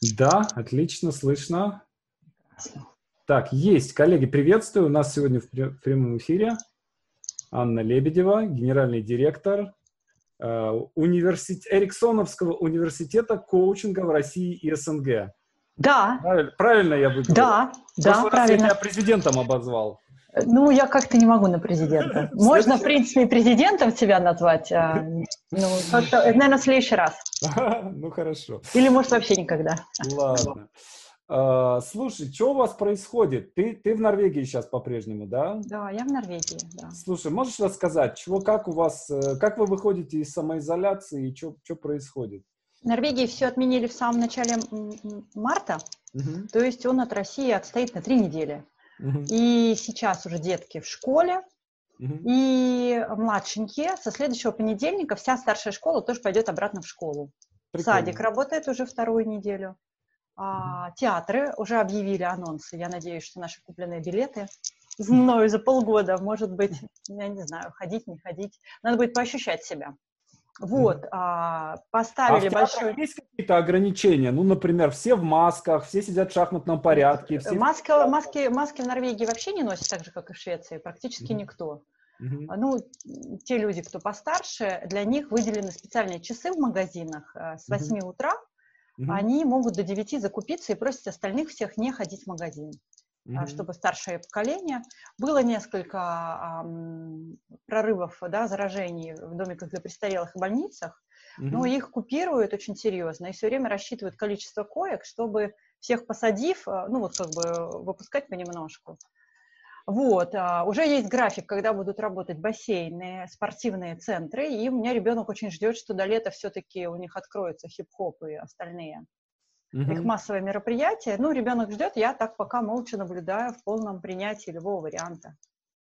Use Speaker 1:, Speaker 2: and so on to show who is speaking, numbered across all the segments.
Speaker 1: Да, отлично, слышно. Так, есть. Коллеги, приветствую. У нас сегодня в прямом эфире Анна Лебедева, генеральный директор э, Эриксоновского университета коучинга в России и СНГ.
Speaker 2: Да.
Speaker 1: Правильно, правильно я выговорил?
Speaker 2: Да, да, правильно.
Speaker 1: я тебя президентом обозвал.
Speaker 2: Ну, я как-то не могу на президента. Можно, в принципе, и президентом себя назвать. А, ну, наверное, в следующий раз.
Speaker 1: Ну, хорошо.
Speaker 2: Или, может, вообще никогда.
Speaker 1: Ладно. А, слушай, что у вас происходит? Ты, ты в Норвегии сейчас по-прежнему, да?
Speaker 2: Да, я в Норвегии, да.
Speaker 1: Слушай, можешь рассказать, чего, как у вас, э, как вы выходите из самоизоляции и что, что происходит?
Speaker 2: В Норвегии все отменили в самом начале марта, угу. то есть он от России отстоит на три недели. Угу. И сейчас уже детки в школе, угу. и младшенькие со следующего понедельника вся старшая школа тоже пойдет обратно в школу. Прикольно. Садик работает уже вторую неделю. А, театры уже объявили анонсы. Я надеюсь, что наши купленные билеты знаю за полгода, может быть, я не знаю, ходить, не ходить. Надо будет поощущать себя. Вот, а, поставили а большой...
Speaker 1: есть какие-то ограничения? Ну, например, все в масках, все сидят в шахматном порядке. Все...
Speaker 2: Маски, маски, маски в Норвегии вообще не носят так же, как и в Швеции, практически mm-hmm. никто. Mm-hmm. Ну, те люди, кто постарше, для них выделены специальные часы в магазинах э, с 8 mm-hmm. утра. Mm-hmm. Они могут до 9 закупиться и просят остальных всех не ходить в магазин mm-hmm. чтобы старшее поколение. Было несколько эм, прорывов да, заражений в домиках для престарелых и больницах, mm-hmm. но их купируют очень серьезно и все время рассчитывают количество коек, чтобы всех посадив, э, ну вот как бы выпускать понемножку. Вот, а, уже есть график, когда будут работать бассейны, спортивные центры, и у меня ребенок очень ждет, что до лета все-таки у них откроются хип-хоп и остальные угу. их массовое мероприятие. Ну, ребенок ждет, я так пока молча наблюдаю в полном принятии любого варианта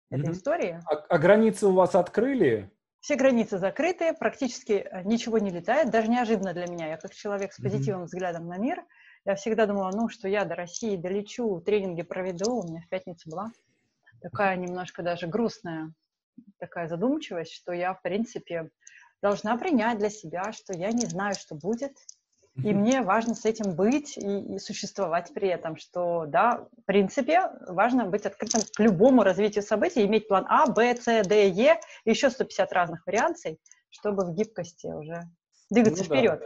Speaker 2: этой угу. истории.
Speaker 1: А, а границы у вас открыли?
Speaker 2: Все границы закрыты, практически э, ничего не летает, даже неожиданно для меня. Я как человек с позитивным mm взглядом на мир, я всегда думала, ну, что я до России долечу, тренинги проведу, у меня в пятницу была такая немножко даже грустная такая задумчивость, что я, в принципе, должна принять для себя, что я не знаю, что будет, и мне важно с этим быть и, и существовать при этом, что, да, в принципе, важно быть открытым к любому развитию событий, иметь план А, Б, С, Д, Е, еще 150 разных вариаций, чтобы в гибкости уже двигаться ну, вперед. Да.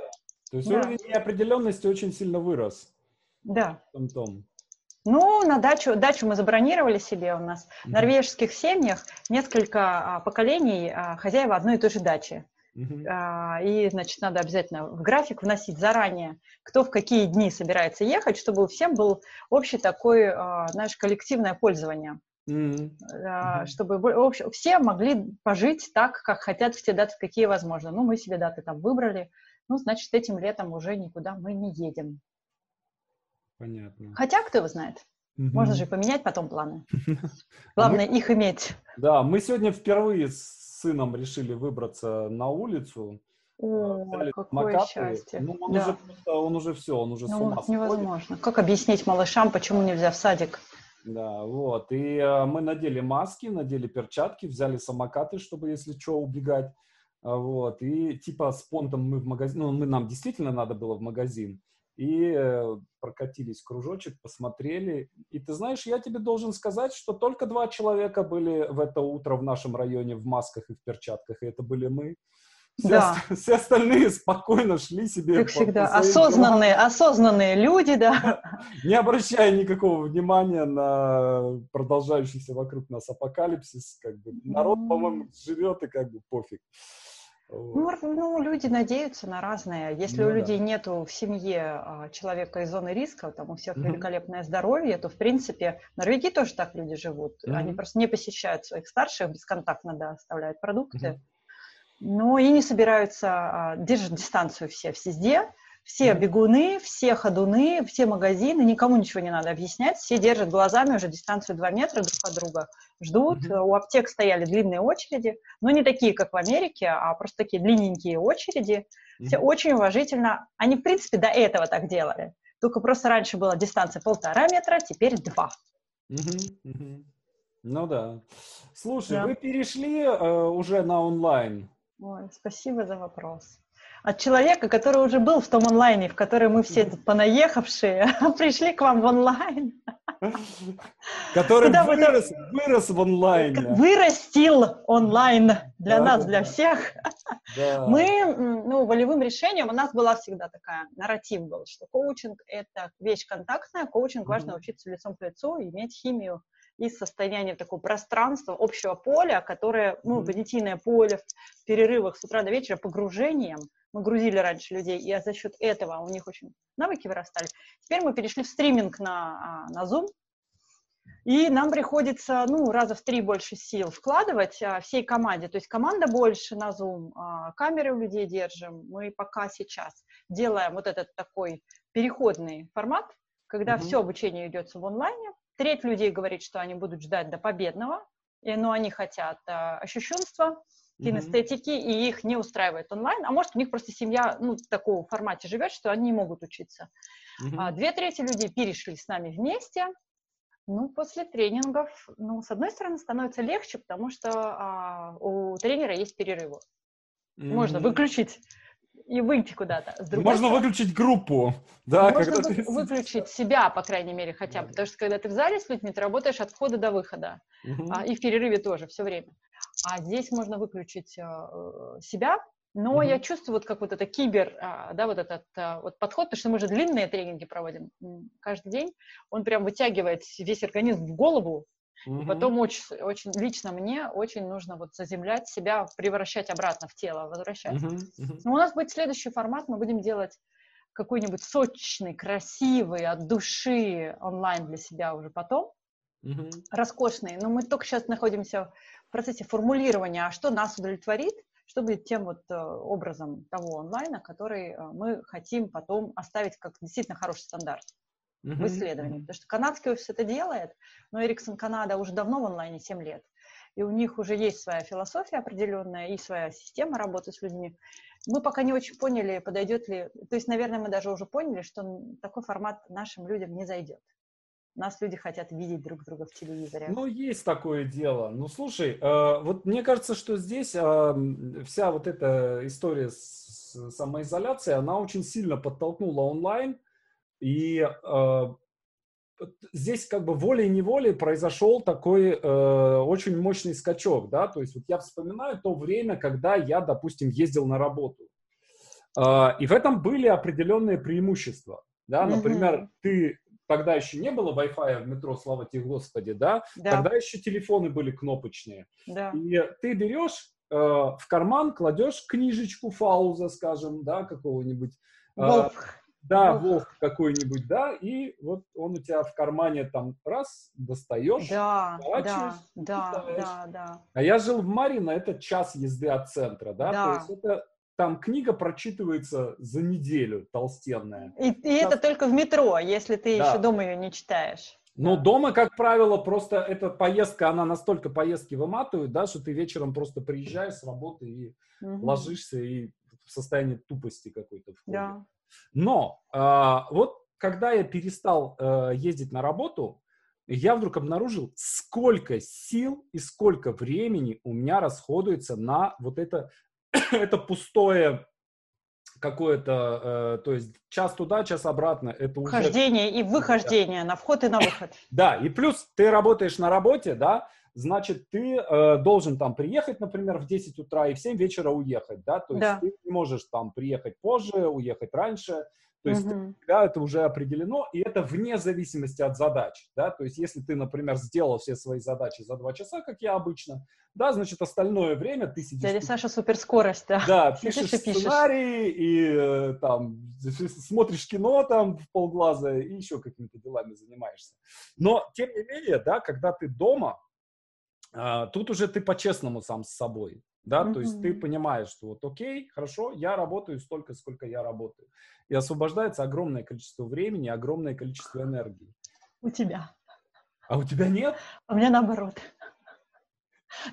Speaker 1: То есть да. уровень неопределенности очень сильно вырос.
Speaker 2: Да. В том-том. Ну, на дачу, дачу мы забронировали себе у нас. В норвежских семьях несколько а, поколений а, хозяева одной и той же дачи. Uh-huh. А, и, значит, надо обязательно в график вносить заранее, кто в какие дни собирается ехать, чтобы у всем был общий такой, а, знаешь, коллективное пользование. Uh-huh. А, чтобы общ, все могли пожить так, как хотят в те даты, какие возможно. Ну, мы себе даты там выбрали, ну, значит, этим летом уже никуда мы не едем.
Speaker 1: Понятно.
Speaker 2: Хотя, кто его знает. Можно же поменять потом планы. Главное, мы... их иметь.
Speaker 1: Да, мы сегодня впервые сыном решили выбраться на улицу.
Speaker 2: О, какое макапы. счастье.
Speaker 1: Ну, он, да. уже, он уже все, он уже ну, с ума
Speaker 2: невозможно. Как объяснить малышам, почему нельзя в садик?
Speaker 1: Да, вот. И э, мы надели маски, надели перчатки, взяли самокаты, чтобы, если что, убегать. А, вот. И типа с понтом мы в магазин, ну, мы, нам действительно надо было в магазин и э, прокатились кружочек, посмотрели. И ты знаешь, я тебе должен сказать, что только два человека были в это утро в нашем районе в масках и в перчатках, и это были мы. Все, да. все остальные спокойно шли себе.
Speaker 2: Как по, всегда, по осознанные, делам. осознанные люди, да.
Speaker 1: Не обращая никакого внимания на продолжающийся вокруг нас апокалипсис, как бы народ, по-моему, живет и как бы пофиг.
Speaker 2: Ну, ну, люди надеются на разное. Если ну, у людей да. нету в семье а, человека из зоны риска, там у всех mm-hmm. великолепное здоровье, то, в принципе, в Норвегии тоже так люди живут. Mm-hmm. Они просто не посещают своих старших, бесконтактно, да, оставляют продукты. Mm-hmm. Ну, и не собираются, а, держат дистанцию все везде. Все бегуны, все ходуны, все магазины, никому ничего не надо объяснять, все держат глазами уже дистанцию 2 метра друг от друга, ждут. Mm-hmm. У аптек стояли длинные очереди, но не такие, как в Америке, а просто такие длинненькие очереди. Mm-hmm. Все очень уважительно. Они, в принципе, до этого так делали. Только просто раньше была дистанция полтора метра, теперь два.
Speaker 1: Mm-hmm. Mm-hmm. Ну да. Слушай, да. вы перешли э, уже на онлайн?
Speaker 2: Ой, спасибо за вопрос. От человека, который уже был в том онлайне, в который мы все понаехавшие, пришли к вам в онлайн.
Speaker 1: Который Куда вырос, вырос в онлайне.
Speaker 2: Вырастил онлайн для да, нас, да, для всех. Да. Мы, ну, волевым решением, у нас была всегда такая, нарратив был, что коучинг — это вещь контактная, коучинг mm-hmm. важно учиться лицом к лицу, иметь химию из состояния такого пространства, общего поля, которое, ну, понятийное поле в перерывах с утра до вечера погружением, мы грузили раньше людей, и за счет этого у них очень навыки вырастали. Теперь мы перешли в стриминг на, а, на Zoom, и нам приходится, ну, раза в три больше сил вкладывать а, всей команде. То есть команда больше на Zoom, а, камеры у людей держим. Мы пока сейчас делаем вот этот такой переходный формат, когда mm-hmm. все обучение идет в онлайне. Треть людей говорит, что они будут ждать до победного, но они хотят а, ощущенства, кинестетики, mm-hmm. и их не устраивает онлайн, а может, у них просто семья, ну, в таком формате живет, что они не могут учиться. Mm-hmm. А две трети людей перешли с нами вместе, ну, после тренингов, ну, с одной стороны, становится легче, потому что а, у тренера есть перерывы. Mm-hmm. Можно выключить и выйти куда-то.
Speaker 1: Можно стороны, выключить группу, да.
Speaker 2: Можно вы, ты... выключить себя, по крайней мере, хотя бы, потому что когда ты в зале с людьми, ты работаешь от входа до выхода, uh-huh. а, и в перерыве тоже все время. А здесь можно выключить а, э, себя, но uh-huh. я чувствую вот как вот это кибер, а, да, вот этот а, вот подход, потому что мы же длинные тренинги проводим каждый день, он прям вытягивает весь организм в голову, Угу. И потом очень, очень лично мне очень нужно вот заземлять себя, превращать обратно в тело, возвращать. Угу. Угу. Но у нас будет следующий формат, мы будем делать какой-нибудь сочный, красивый, от души онлайн для себя уже потом, угу. роскошный. Но мы только сейчас находимся в процессе формулирования, а что нас удовлетворит, что будет тем вот э, образом того онлайна, который э, мы хотим потом оставить как действительно хороший стандарт uh-huh. в исследовании. Потому что канадский офис это делает, но Эриксон Канада уже давно в онлайне, 7 лет. И у них уже есть своя философия определенная и своя система работы с людьми. Мы пока не очень поняли, подойдет ли... То есть, наверное, мы даже уже поняли, что такой формат нашим людям не зайдет. Нас люди хотят видеть друг друга в телевизоре.
Speaker 1: Ну, есть такое дело. Ну, слушай, э, вот мне кажется, что здесь э, вся вот эта история с самоизоляцией, она очень сильно подтолкнула онлайн и э, здесь как бы волей-неволей произошел такой э, очень мощный скачок, да, то есть вот я вспоминаю то время, когда я, допустим, ездил на работу. Э, и в этом были определенные преимущества, да, например, mm-hmm. ты тогда еще не было Wi-Fi в метро, слава тебе Господи, да? да, тогда еще телефоны были кнопочные. Да. И ты берешь э, в карман, кладешь книжечку Фауза, скажем, да, какого-нибудь. Э, да, волк какой-нибудь, да, и вот он у тебя в кармане там раз, достаешь,
Speaker 2: да, да, да, да, да.
Speaker 1: А я жил в Марино, это час езды от центра, да, да. то есть это там книга прочитывается за неделю, толстенная.
Speaker 2: И, и это только в метро, если ты да. еще дома ее не читаешь.
Speaker 1: Ну, да. дома, как правило, просто эта поездка, она настолько поездки выматывает, да, что ты вечером просто приезжаешь с работы и угу. ложишься и в состоянии тупости какой-то входишь. Да. Но э, вот когда я перестал э, ездить на работу, я вдруг обнаружил, сколько сил и сколько времени у меня расходуется на вот это, это пустое какое-то, э, то есть час туда, час обратно. Это
Speaker 2: уже... Вхождение и выхождение, на вход и на выход.
Speaker 1: Да, и плюс ты работаешь на работе, да, значит, ты э, должен там приехать, например, в 10 утра и в 7 вечера уехать, да, то есть да. ты не можешь там приехать позже, уехать раньше, то есть угу. да, это уже определено, и это вне зависимости от задач, да, то есть если ты, например, сделал все свои задачи за 2 часа, как я обычно, да, значит, остальное время ты сидишь...
Speaker 2: Дядя Саша суперскорость, да.
Speaker 1: Да, пишешь, и сценарий, и э, там смотришь кино там в полглаза, и еще какими-то делами занимаешься. Но, тем не менее, да, когда ты дома, а, тут уже ты по-честному сам с собой, да, mm-hmm. то есть ты понимаешь, что вот окей, хорошо, я работаю столько, сколько я работаю. И освобождается огромное количество времени, огромное количество энергии.
Speaker 2: У тебя.
Speaker 1: А у тебя нет?
Speaker 2: У меня наоборот.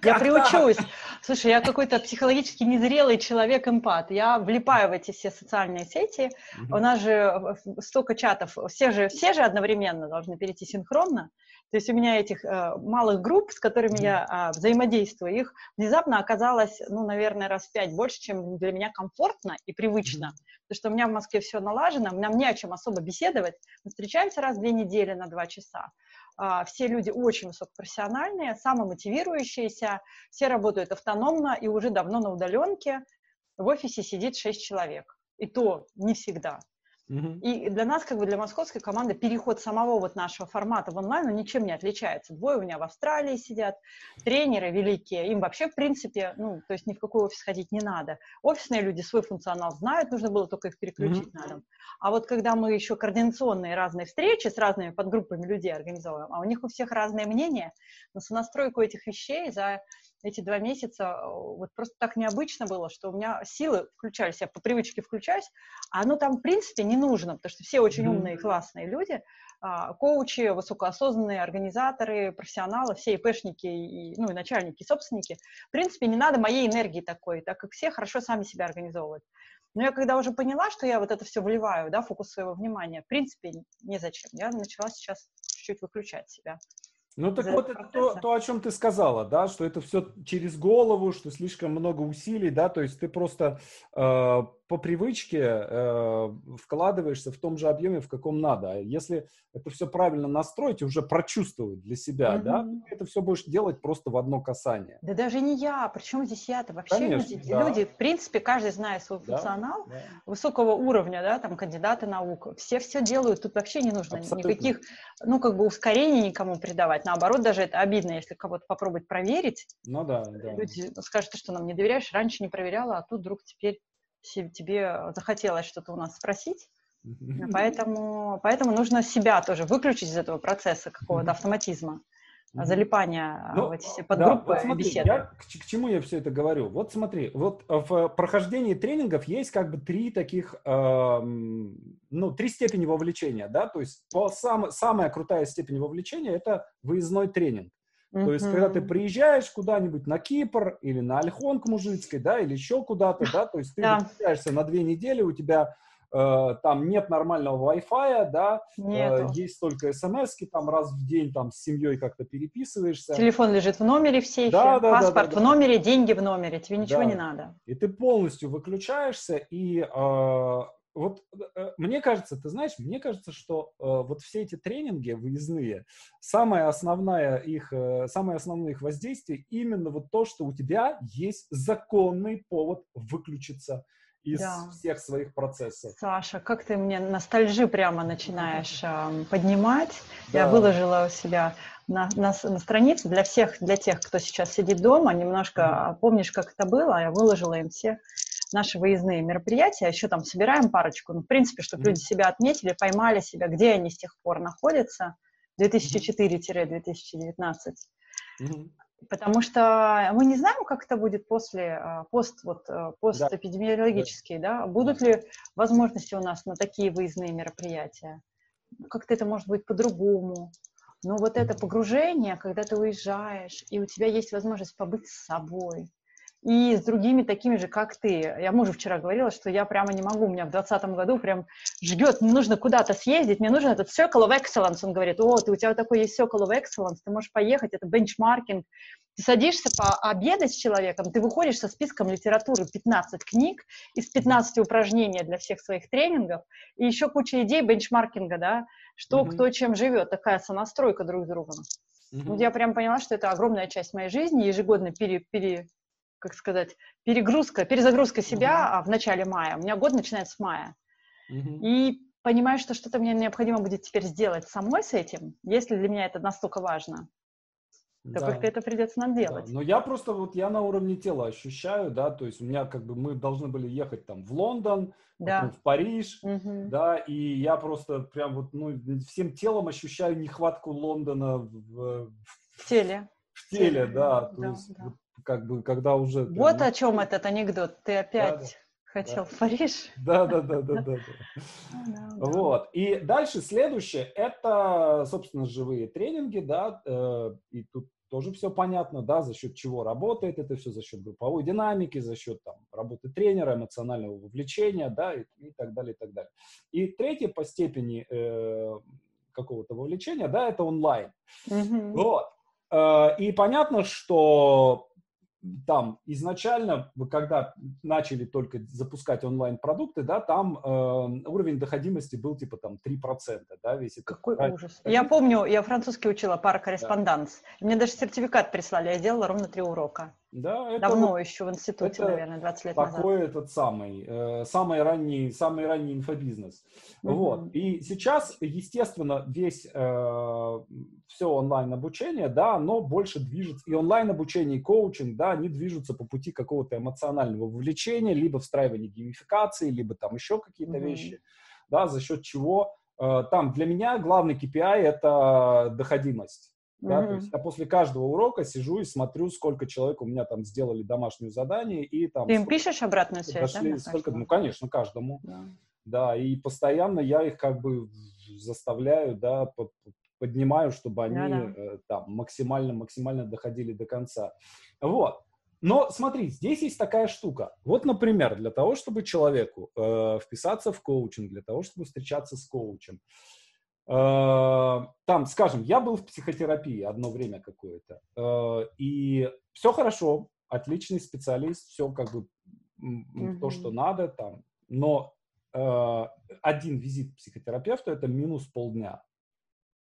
Speaker 2: Я приучусь. Слушай, я какой-то психологически незрелый человек-эмпат. Я влипаю в эти все социальные сети. У нас же столько чатов. Все же, все же одновременно должны перейти синхронно. То есть у меня этих э, малых групп, с которыми я э, взаимодействую, их внезапно оказалось, ну, наверное, раз в пять больше, чем для меня комфортно и привычно. Потому что у меня в Москве все налажено, нам не о чем особо беседовать. Мы встречаемся раз в две недели на два часа. А, все люди очень высокопрофессиональные, самомотивирующиеся, все работают автономно и уже давно на удаленке. В офисе сидит шесть человек. И то не всегда. И для нас, как бы для московской команды, переход самого вот нашего формата в онлайн, он ничем не отличается. Двое у меня в Австралии сидят, тренеры великие, им вообще, в принципе, ну, то есть ни в какой офис ходить не надо. Офисные люди свой функционал знают, нужно было только их переключить mm-hmm. на А вот когда мы еще координационные разные встречи с разными подгруппами людей организовываем, а у них у всех разные мнения, на сонастройку этих вещей за эти два месяца э, вот просто так необычно было, что у меня силы включались, я по привычке включаюсь, а оно там, в принципе, не нужно, потому что все очень умные и классные люди, а, коучи, высокоосознанные организаторы, профессионалы, все ИПшники, и, ну, и начальники, и собственники. В принципе, не надо моей энергии такой, так как все хорошо сами себя организовывают. Но я когда уже поняла, что я вот это все вливаю, да, фокус своего внимания, в принципе, незачем. Я начала сейчас чуть-чуть выключать себя.
Speaker 1: Ну так вот это то, то, о чем ты сказала, да, что это все через голову, что слишком много усилий, да, то есть ты просто э, по привычке э, вкладываешься в том же объеме, в каком надо. А если это все правильно настроить и уже прочувствовать для себя, mm-hmm. да, ты это все будешь делать просто в одно касание.
Speaker 2: Да даже не я, причем здесь я-то вообще Конечно, люди, да. люди, в принципе, каждый знает свой функционал да, да. высокого уровня, да, там кандидаты наук, все все делают, тут вообще не нужно Абсолютно. никаких, ну как бы ускорений никому придавать, наоборот, даже это обидно, если кого-то попробовать проверить.
Speaker 1: Ну да, да.
Speaker 2: Люди скажут, что нам не доверяешь, раньше не проверяла, а тут вдруг теперь тебе захотелось что-то у нас спросить. Поэтому, поэтому нужно себя тоже выключить из этого процесса какого-то автоматизма, залипания ну, в эти все подгруппы да, вот смотри, беседы.
Speaker 1: Я, к, к чему я все это говорю? Вот смотри, вот в прохождении тренингов есть как бы три таких, э, ну, три степени вовлечения, да, то есть по сам, самая крутая степень вовлечения – это выездной тренинг. Mm-hmm. То есть, когда ты приезжаешь куда-нибудь на Кипр или на Альхон к Мужицкой, да, или еще куда-то, да, то есть ты приезжаешься на две недели, у тебя э, там нет нормального Wi-Fi, да, э, есть только смс там раз в день там с семьей как-то переписываешься.
Speaker 2: Телефон лежит в номере в сейфе, да, да, паспорт да, да, да. в номере, деньги в номере, тебе ничего да. не надо.
Speaker 1: И ты полностью выключаешься, и э, вот э, мне кажется, ты знаешь, мне кажется, что э, вот все эти тренинги выездные, самое основное их, э, самое основное их воздействие именно вот то, что у тебя есть законный повод выключиться из да. всех своих процессов.
Speaker 2: Саша, как ты мне ностальжи прямо начинаешь э, поднимать. Да. Я выложила у себя на, на, на странице для всех, для тех, кто сейчас сидит дома, немножко mm помнишь, как это было, я выложила им все наши выездные мероприятия, еще там собираем парочку, ну, в принципе, чтобы mm-hmm. люди себя отметили, поймали себя, где они с тех пор находятся, 2004-2019. Mm-hmm. Потому что мы не знаем, как это будет после а, пост, вот, э, постэпидемиологический, да. да? Будут ли возможности у нас на такие выездные мероприятия? Как-то это может быть по-другому. Но вот это погружение, когда ты уезжаешь, и у тебя есть возможность побыть с собой, и с другими такими же, как ты. Я мужу вчера говорила, что я прямо не могу, у меня в 2020 году прям жгет, мне нужно куда-то съездить, мне нужен этот Circle of Excellence. Он говорит, о, ты, у тебя такой есть Circle of Excellence, ты можешь поехать, это бенчмаркинг. Ты садишься пообедать с человеком, ты выходишь со списком литературы 15 книг из 15 упражнений для всех своих тренингов, и еще куча идей бенчмаркинга, да, что mm-hmm. кто чем живет, такая сонастройка друг с другом. Mm-hmm. Я прям поняла, что это огромная часть моей жизни, ежегодно пере, пере, как сказать, перегрузка, перезагрузка себя mm-hmm. в начале мая. У меня год начинается с мая. Mm-hmm. И понимаю, что что-то мне необходимо будет теперь сделать самой с этим, если для меня это настолько важно. То да. как-то это придется нам делать.
Speaker 1: Да. Но я просто вот я на уровне тела ощущаю, да, то есть у меня как бы мы должны были ехать там в Лондон, да. в Париж, угу. да, и я просто прям вот ну всем телом ощущаю нехватку Лондона в,
Speaker 2: в теле.
Speaker 1: В теле, теле да, то да, есть да. Вот, как бы, когда уже...
Speaker 2: Вот о чем этот анекдот. Ты опять... Да, да хотел да. в Париж.
Speaker 1: Да, да, да, да, да. Вот. И дальше следующее, это, собственно, живые тренинги, да, э, и тут тоже все понятно, да, за счет чего работает это все, за счет групповой динамики, за счет там, работы тренера, эмоционального вовлечения, да, и, и так далее, и так далее. И третье по степени э, какого-то вовлечения, да, это онлайн. Mm-hmm. Вот. Э, и понятно, что там изначально, когда начали только запускать онлайн-продукты, да, там э, уровень доходимости был типа там 3%, да, весь
Speaker 2: этот... Какой проект. ужас. Я помню, я французский учила, пара корреспонденс. Да. Мне даже сертификат прислали, я делала ровно три урока. Да, это Давно вот, еще в институте, это наверное, 20 лет
Speaker 1: такой назад. Такой этот самый, э, самый ранний, самый ранний инфобизнес. Mm-hmm. Вот. И сейчас, естественно, весь э, все онлайн-обучение, да, оно больше движется, и онлайн-обучение, и коучинг, да, они движутся по пути какого-то эмоционального вовлечения, либо встраивания геймификации, либо там еще какие-то mm-hmm. вещи, да, за счет чего э, там для меня главный KPI – это доходимость. Да, mm-hmm. то есть я после каждого урока сижу и смотрю, сколько человек у меня там сделали домашнее задание и там.
Speaker 2: Ты им пишешь обратную связь,
Speaker 1: дошли, да? Сколько, ну, конечно, каждому. Да. да, и постоянно я их как бы заставляю, да, поднимаю, чтобы они да, да. Э, там максимально, максимально доходили до конца. Вот. Но смотри, здесь есть такая штука. Вот, например, для того, чтобы человеку э, вписаться в коучинг, для того, чтобы встречаться с коучем, там, скажем, я был в психотерапии одно время какое-то, э, и все хорошо, отличный специалист, все как бы mm-hmm. то, что надо там, но э, один визит к психотерапевту это минус полдня.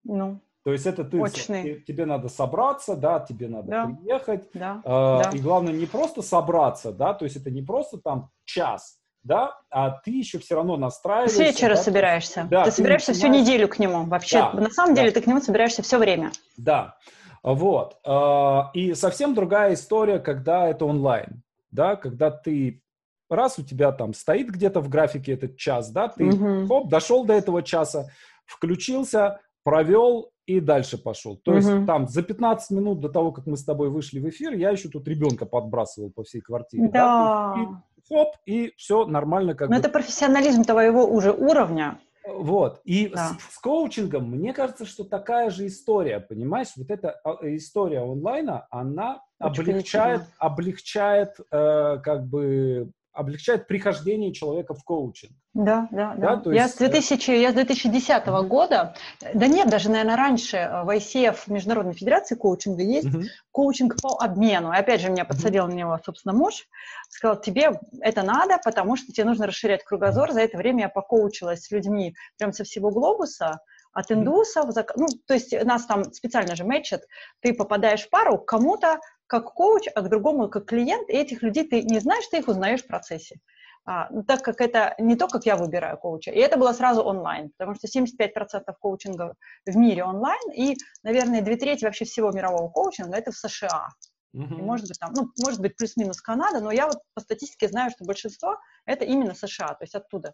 Speaker 1: Ну. То есть это ты, ты, тебе надо собраться, да, тебе надо да. приехать, да. Э, да. и главное не просто собраться, да, то есть это не просто там час, да, а ты еще все равно настраиваешься.
Speaker 2: С вечера да? собираешься. Да, ты, ты собираешься всю неделю к нему. Вообще, да, на самом деле, да. ты к нему собираешься все время.
Speaker 1: Да, вот. А, и совсем другая история, когда это онлайн, да, когда ты раз у тебя там стоит где-то в графике этот час, да, ты угу. хоп, дошел до этого часа, включился, провел и дальше пошел. То угу. есть там за 15 минут до того, как мы с тобой вышли в эфир, я еще тут ребенка подбрасывал по всей квартире.
Speaker 2: Да. да?
Speaker 1: Хоп, и все нормально. Как
Speaker 2: Но бы. это профессионализм твоего уже уровня.
Speaker 1: Вот. И да. с, с коучингом, мне кажется, что такая же история, понимаешь? Вот эта а, история онлайна, она Очень облегчает, облегчает э, как бы облегчает прихождение человека в коучинг.
Speaker 2: Да, да, да. да я, есть... с 2000, я с 2010 mm-hmm. года, да нет, даже, наверное, раньше э, в ICF, Международной Федерации коучинга, есть mm-hmm. коучинг по обмену. И опять же, меня подсадил mm-hmm. на него, собственно, муж. Сказал, тебе это надо, потому что тебе нужно расширять кругозор. За это время я покоучилась с людьми прям со всего глобуса, от индусов, ну, то есть нас там специально же мэчат, ты попадаешь в пару к кому-то, как коуч, а к другому как клиент, и этих людей ты не знаешь, ты их узнаешь в процессе. А, ну, так как это не то, как я выбираю коуча. И это было сразу онлайн, потому что 75% коучинга в мире онлайн, и, наверное, две трети вообще всего мирового коучинга это в США. Uh-huh. И может быть, там, ну, может быть, плюс-минус Канада, но я вот по статистике знаю, что большинство это именно США, то есть оттуда.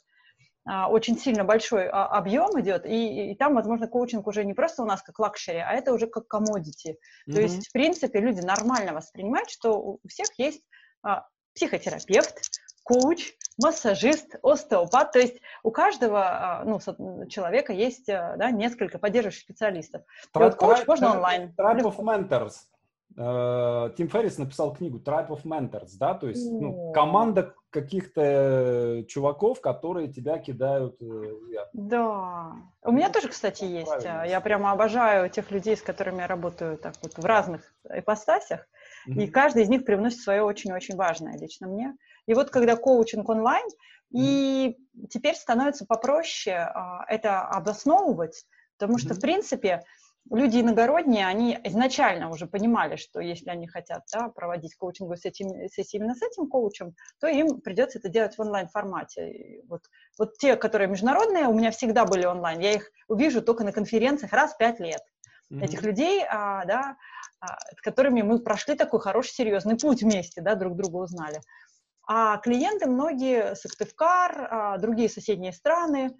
Speaker 2: А, очень сильно большой а, объем идет, и, и там, возможно, коучинг уже не просто у нас как luxury, а это уже как commodity. Mm-hmm. То есть, в принципе, люди нормально воспринимают, что у всех есть а, психотерапевт, коуч, массажист, остеопат, то есть у каждого ну, человека есть да, несколько поддерживающих специалистов.
Speaker 1: Tri- вот коуч tri- можно онлайн. Tribe of Mentors. Э, Тим Феррис написал книгу Tribe of Mentors, да, то есть ну, команда каких-то чуваков, которые тебя кидают э.
Speaker 2: Да. У меня тоже, кстати, есть. Правильно. Я прямо обожаю тех людей, с которыми я работаю так вот в разных ипостасях, mm-hmm. и каждый из них привносит свое очень-очень важное лично мне. И вот когда коучинг онлайн, mm-hmm. и теперь становится попроще а, это обосновывать, потому что, mm-hmm. в принципе, люди иногородние, они изначально уже понимали, что если они хотят да, проводить коучинговую сессию, сессию именно с этим коучем, то им придется это делать в онлайн-формате. Вот, вот те, которые международные, у меня всегда были онлайн, я их увижу только на конференциях раз в пять лет. Mm-hmm. Этих людей, а, да, а, с которыми мы прошли такой хороший, серьезный путь вместе, да, друг друга узнали. А клиенты многие, Сыктывкар, а, другие соседние страны,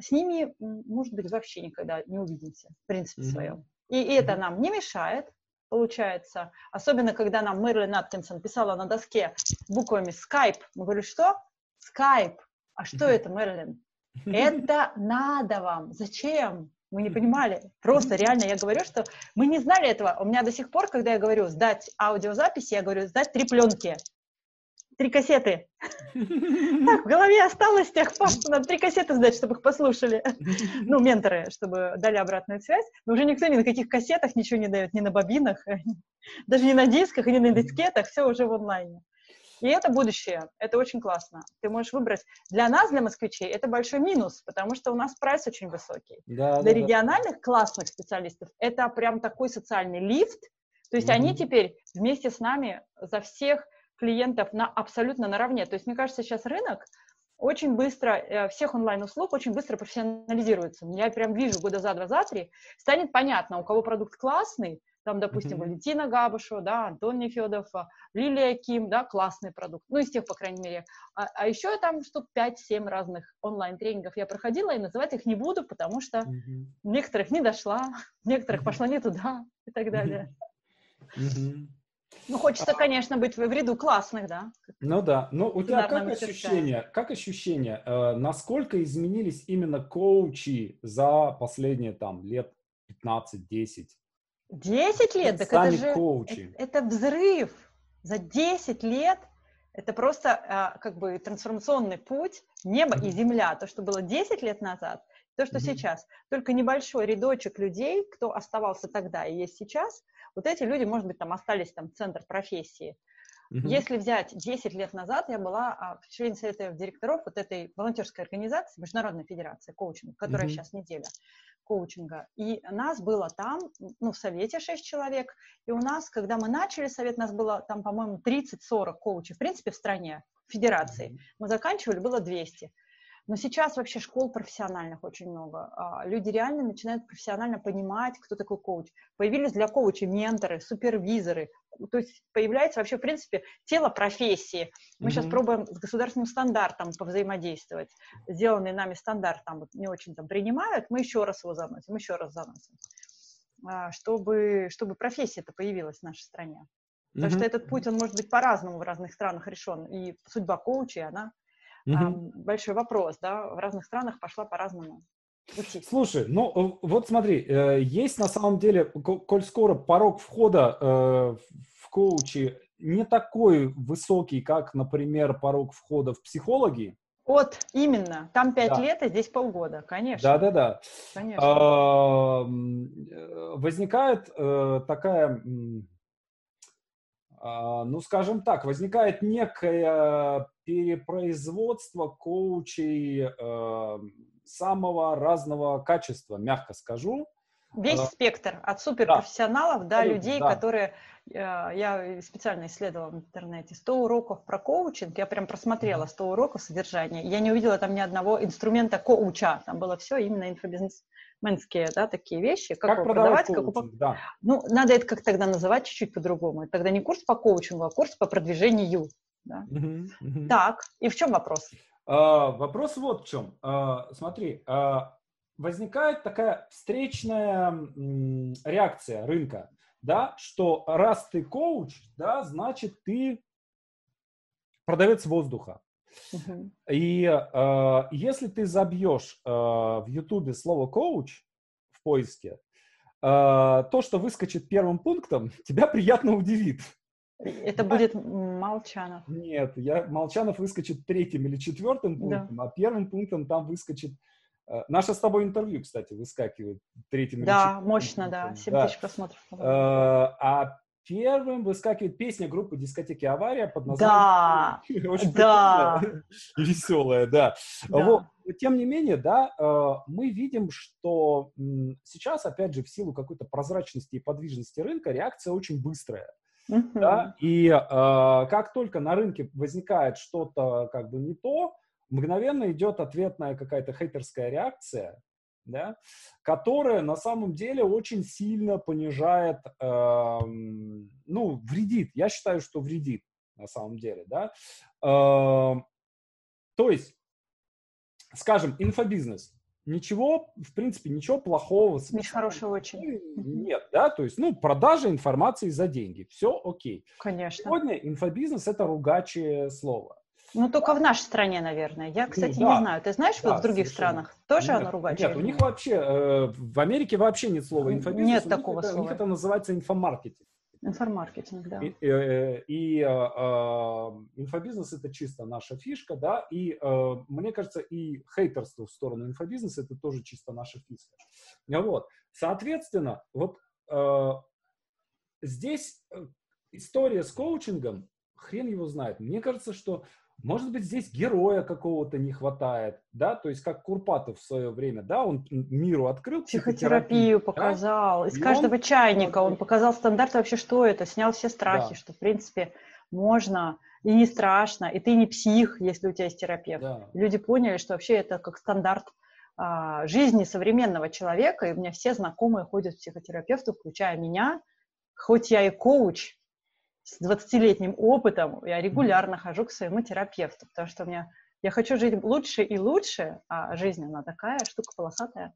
Speaker 2: с ними, может быть, вообще никогда не увидимся, в принципе, mm-hmm. своем. И, и это нам не мешает, получается, особенно когда нам Мэрилин Аткинсон писала на доске буквами Skype. Мы говорили, что? Skype. А что это, Мэрилин? Это надо вам. Зачем? Мы не понимали. Просто реально я говорю, что мы не знали этого. У меня до сих пор, когда я говорю сдать аудиозаписи, я говорю сдать три пленки. Три кассеты. Так, в голове осталось тех пор, что надо три кассеты сдать, чтобы их послушали. Ну, менторы, чтобы дали обратную связь. Но уже никто ни на каких кассетах ничего не дает, ни на бобинах, даже не на дисках, ни на дискетах, все уже в онлайне. И это будущее, это очень классно. Ты можешь выбрать. Для нас, для москвичей, это большой минус, потому что у нас прайс очень высокий. Да, для да, региональных да. классных специалистов это прям такой социальный лифт. То есть mm-hmm. они теперь вместе с нами за всех клиентов на абсолютно наравне. То есть мне кажется, сейчас рынок очень быстро, э, всех онлайн-услуг очень быстро профессионализируется. Я прям вижу года за два, за три, станет понятно, у кого продукт классный, там, допустим, mm-hmm. Валентина Габышева, да, Антон Нефедов, а, Лилия Ким, да, классный продукт, ну, из тех, по крайней мере. А, а еще там штук 5-7 разных онлайн-тренингов я проходила, и называть их не буду, потому что mm-hmm. некоторых не дошла, некоторых mm-hmm. пошла не туда и так далее. Mm-hmm. Ну, хочется, конечно, быть в ряду классных, да.
Speaker 1: Ну да. Ну, у тебя как ощущение, как ощущение, э, насколько изменились именно коучи за последние там лет 15-10?
Speaker 2: 10 лет? Так это же коучи. Это, это взрыв. За 10 лет это просто а, как бы трансформационный путь небо mm-hmm. и земля. То, что было 10 лет назад, то, что mm-hmm. сейчас. Только небольшой рядочек людей, кто оставался тогда и есть сейчас, вот эти люди, может быть, там остались там центр профессии. Mm-hmm. Если взять 10 лет назад, я была а, в члене совета директоров вот этой волонтерской организации, Международной федерации коучинга, которая mm-hmm. сейчас неделя коучинга. И нас было там, ну, в совете 6 человек. И у нас, когда мы начали совет, нас было там, по-моему, 30-40 коучей, в принципе, в стране, в федерации. Мы заканчивали, было 200. Но сейчас вообще школ профессиональных очень много. А, люди реально начинают профессионально понимать, кто такой коуч. Появились для коуча менторы, супервизоры. То есть появляется вообще, в принципе, тело профессии. Мы mm-hmm. сейчас пробуем с государственным стандартом повзаимодействовать. Сделанный нами стандарт там вот не очень там принимают, мы еще раз его заносим, еще раз заносим. А, чтобы, чтобы профессия-то появилась в нашей стране. Потому mm-hmm. что этот путь, он может быть по-разному в разных странах решен. И судьба коуча, она угу. большой вопрос, да, в разных странах пошла по-разному.
Speaker 1: Слушай, ну вот смотри, э, есть на самом деле, коль скоро порог входа э, в коучи не такой высокий, как, например, порог входа в психологи.
Speaker 2: Вот, именно. Там пять да. лет, а здесь полгода, конечно.
Speaker 1: Да-да-да. Конечно. Возникает такая ну, скажем так, возникает некое перепроизводство коучей э, самого разного качества, мягко скажу.
Speaker 2: Весь а, спектр, от суперпрофессионалов да, до людей, да. которые... Э, я специально исследовала в интернете 100 уроков про коучинг, я прям просмотрела 100 уроков содержания, я не увидела там ни одного инструмента коуча, там было все именно инфобизнес менские, да, такие вещи, как, как продавать, коучинг, как да. Ну, надо это как тогда называть чуть-чуть по-другому. Тогда не курс по коучингу, а курс по продвижению. Да? Угу, угу. Так, и в чем вопрос?
Speaker 1: А, вопрос вот в чем. А, смотри, а, возникает такая встречная м, реакция рынка, да, что раз ты коуч, да, значит ты продавец воздуха. И э, если ты забьешь э, в Ютубе слово коуч в поиске, э, то, что выскочит первым пунктом, тебя приятно удивит.
Speaker 2: Это будет Молчанов.
Speaker 1: Нет, я, Молчанов выскочит третьим или четвертым пунктом, да. а первым пунктом там выскочит... Э, наше с тобой интервью, кстати, выскакивает третьим
Speaker 2: да, или четвертым. Да, мощно, да, 7 да. тысяч просмотров. Э,
Speaker 1: а первым выскакивает песня группы дискотеки «Авария» под названием...
Speaker 2: Да, Очень да.
Speaker 1: веселая, да. да. Вот. Тем не менее, да, э, мы видим, что сейчас, опять же, в силу какой-то прозрачности и подвижности рынка, реакция очень быстрая. Uh-huh. Да? И э, как только на рынке возникает что-то как бы не то, мгновенно идет ответная какая-то хейтерская реакция, да, которая на самом деле очень сильно понижает, э, ну, вредит. Я считаю, что вредит на самом деле, да. Э, то есть, скажем, инфобизнес. Ничего, в принципе, ничего плохого.
Speaker 2: Миш, хорошего очень.
Speaker 1: Нет, да, то есть, ну, продажа информации за деньги, все окей.
Speaker 2: Конечно.
Speaker 1: Сегодня инфобизнес – это ругачее слово.
Speaker 2: Ну, только в нашей стране, наверное. Я, кстати, ну, да. не знаю. Ты знаешь, да, вот в других совершенно. странах тоже нет, оно ругательное?
Speaker 1: Нет, у них вообще, э, в Америке вообще нет слова инфобизнес.
Speaker 2: Нет такого
Speaker 1: это,
Speaker 2: слова.
Speaker 1: У них это называется инфомаркетинг.
Speaker 2: Информаркетинг, да.
Speaker 1: И, и, и э, инфобизнес это чисто наша фишка, да, и э, мне кажется, и хейтерство в сторону инфобизнеса это тоже чисто наша фишка. Вот, соответственно, вот э, здесь э, история с коучингом, хрен его знает. Мне кажется, что может быть, здесь героя какого-то не хватает, да, то есть как Курпатов в свое время, да, он миру открыл
Speaker 2: психотерапию, показал, да? из и каждого он... чайника он показал стандарты вообще, что это, снял все страхи, да. что, в принципе, можно и не страшно, и ты не псих, если у тебя есть терапевт. Да. Люди поняли, что вообще это как стандарт а, жизни современного человека, и у меня все знакомые ходят к психотерапевту, включая меня, хоть я и коуч, с 20-летним опытом я регулярно хожу к своему терапевту, потому что у меня я хочу жить лучше и лучше, а жизнь она такая штука полосатая.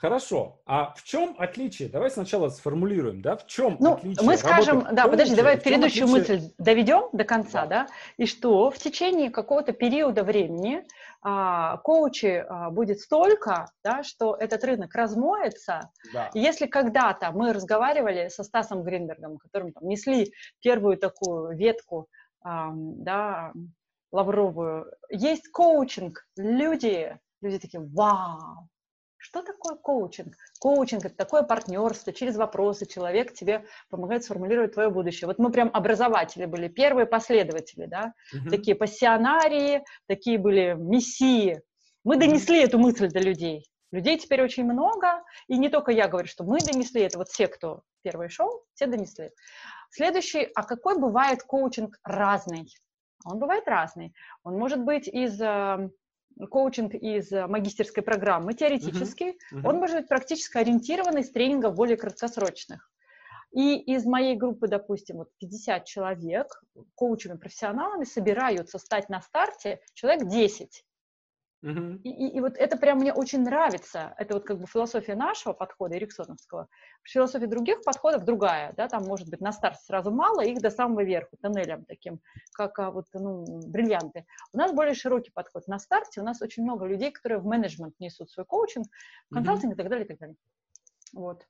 Speaker 1: Хорошо. А в чем отличие? Давай сначала сформулируем, да? В чем
Speaker 2: ну,
Speaker 1: отличие?
Speaker 2: Мы скажем, да, подожди, давай предыдущую отличие... мысль доведем до конца, да. да? И что в течение какого-то периода времени а, коучи а, будет столько, да, что этот рынок размоется. Да. И если когда-то мы разговаривали со Стасом Гринбергом, которым там несли первую такую ветку, а, да, лавровую, есть коучинг, люди, люди такие, вау, что такое коучинг? Коучинг – это такое партнерство, через вопросы человек тебе помогает сформулировать твое будущее. Вот мы прям образователи были, первые последователи, да, угу. такие пассионарии, такие были мессии. Мы донесли эту мысль до людей. Людей теперь очень много, и не только я говорю, что мы донесли, это вот все, кто первый шел, все донесли. Следующий, а какой бывает коучинг разный? Он бывает разный. Он может быть из эм, коучинг из э, магистерской программы теоретический, uh-huh. Uh-huh. он может быть практически ориентированный с тренингов более краткосрочных. И из моей группы, допустим, вот 50 человек, коучами-профессионалами, собираются стать на старте человек 10. Uh-huh. И, и, и вот это прям мне очень нравится. Это вот как бы философия нашего подхода, Эриксоновского. Философия других подходов другая, да, там может быть на старте сразу мало, их до самого верху, тоннелем таким, как а, вот, ну, бриллианты. У нас более широкий подход. На старте у нас очень много людей, которые в менеджмент несут свой коучинг, консалтинг uh-huh. и так далее, и так далее. Вот.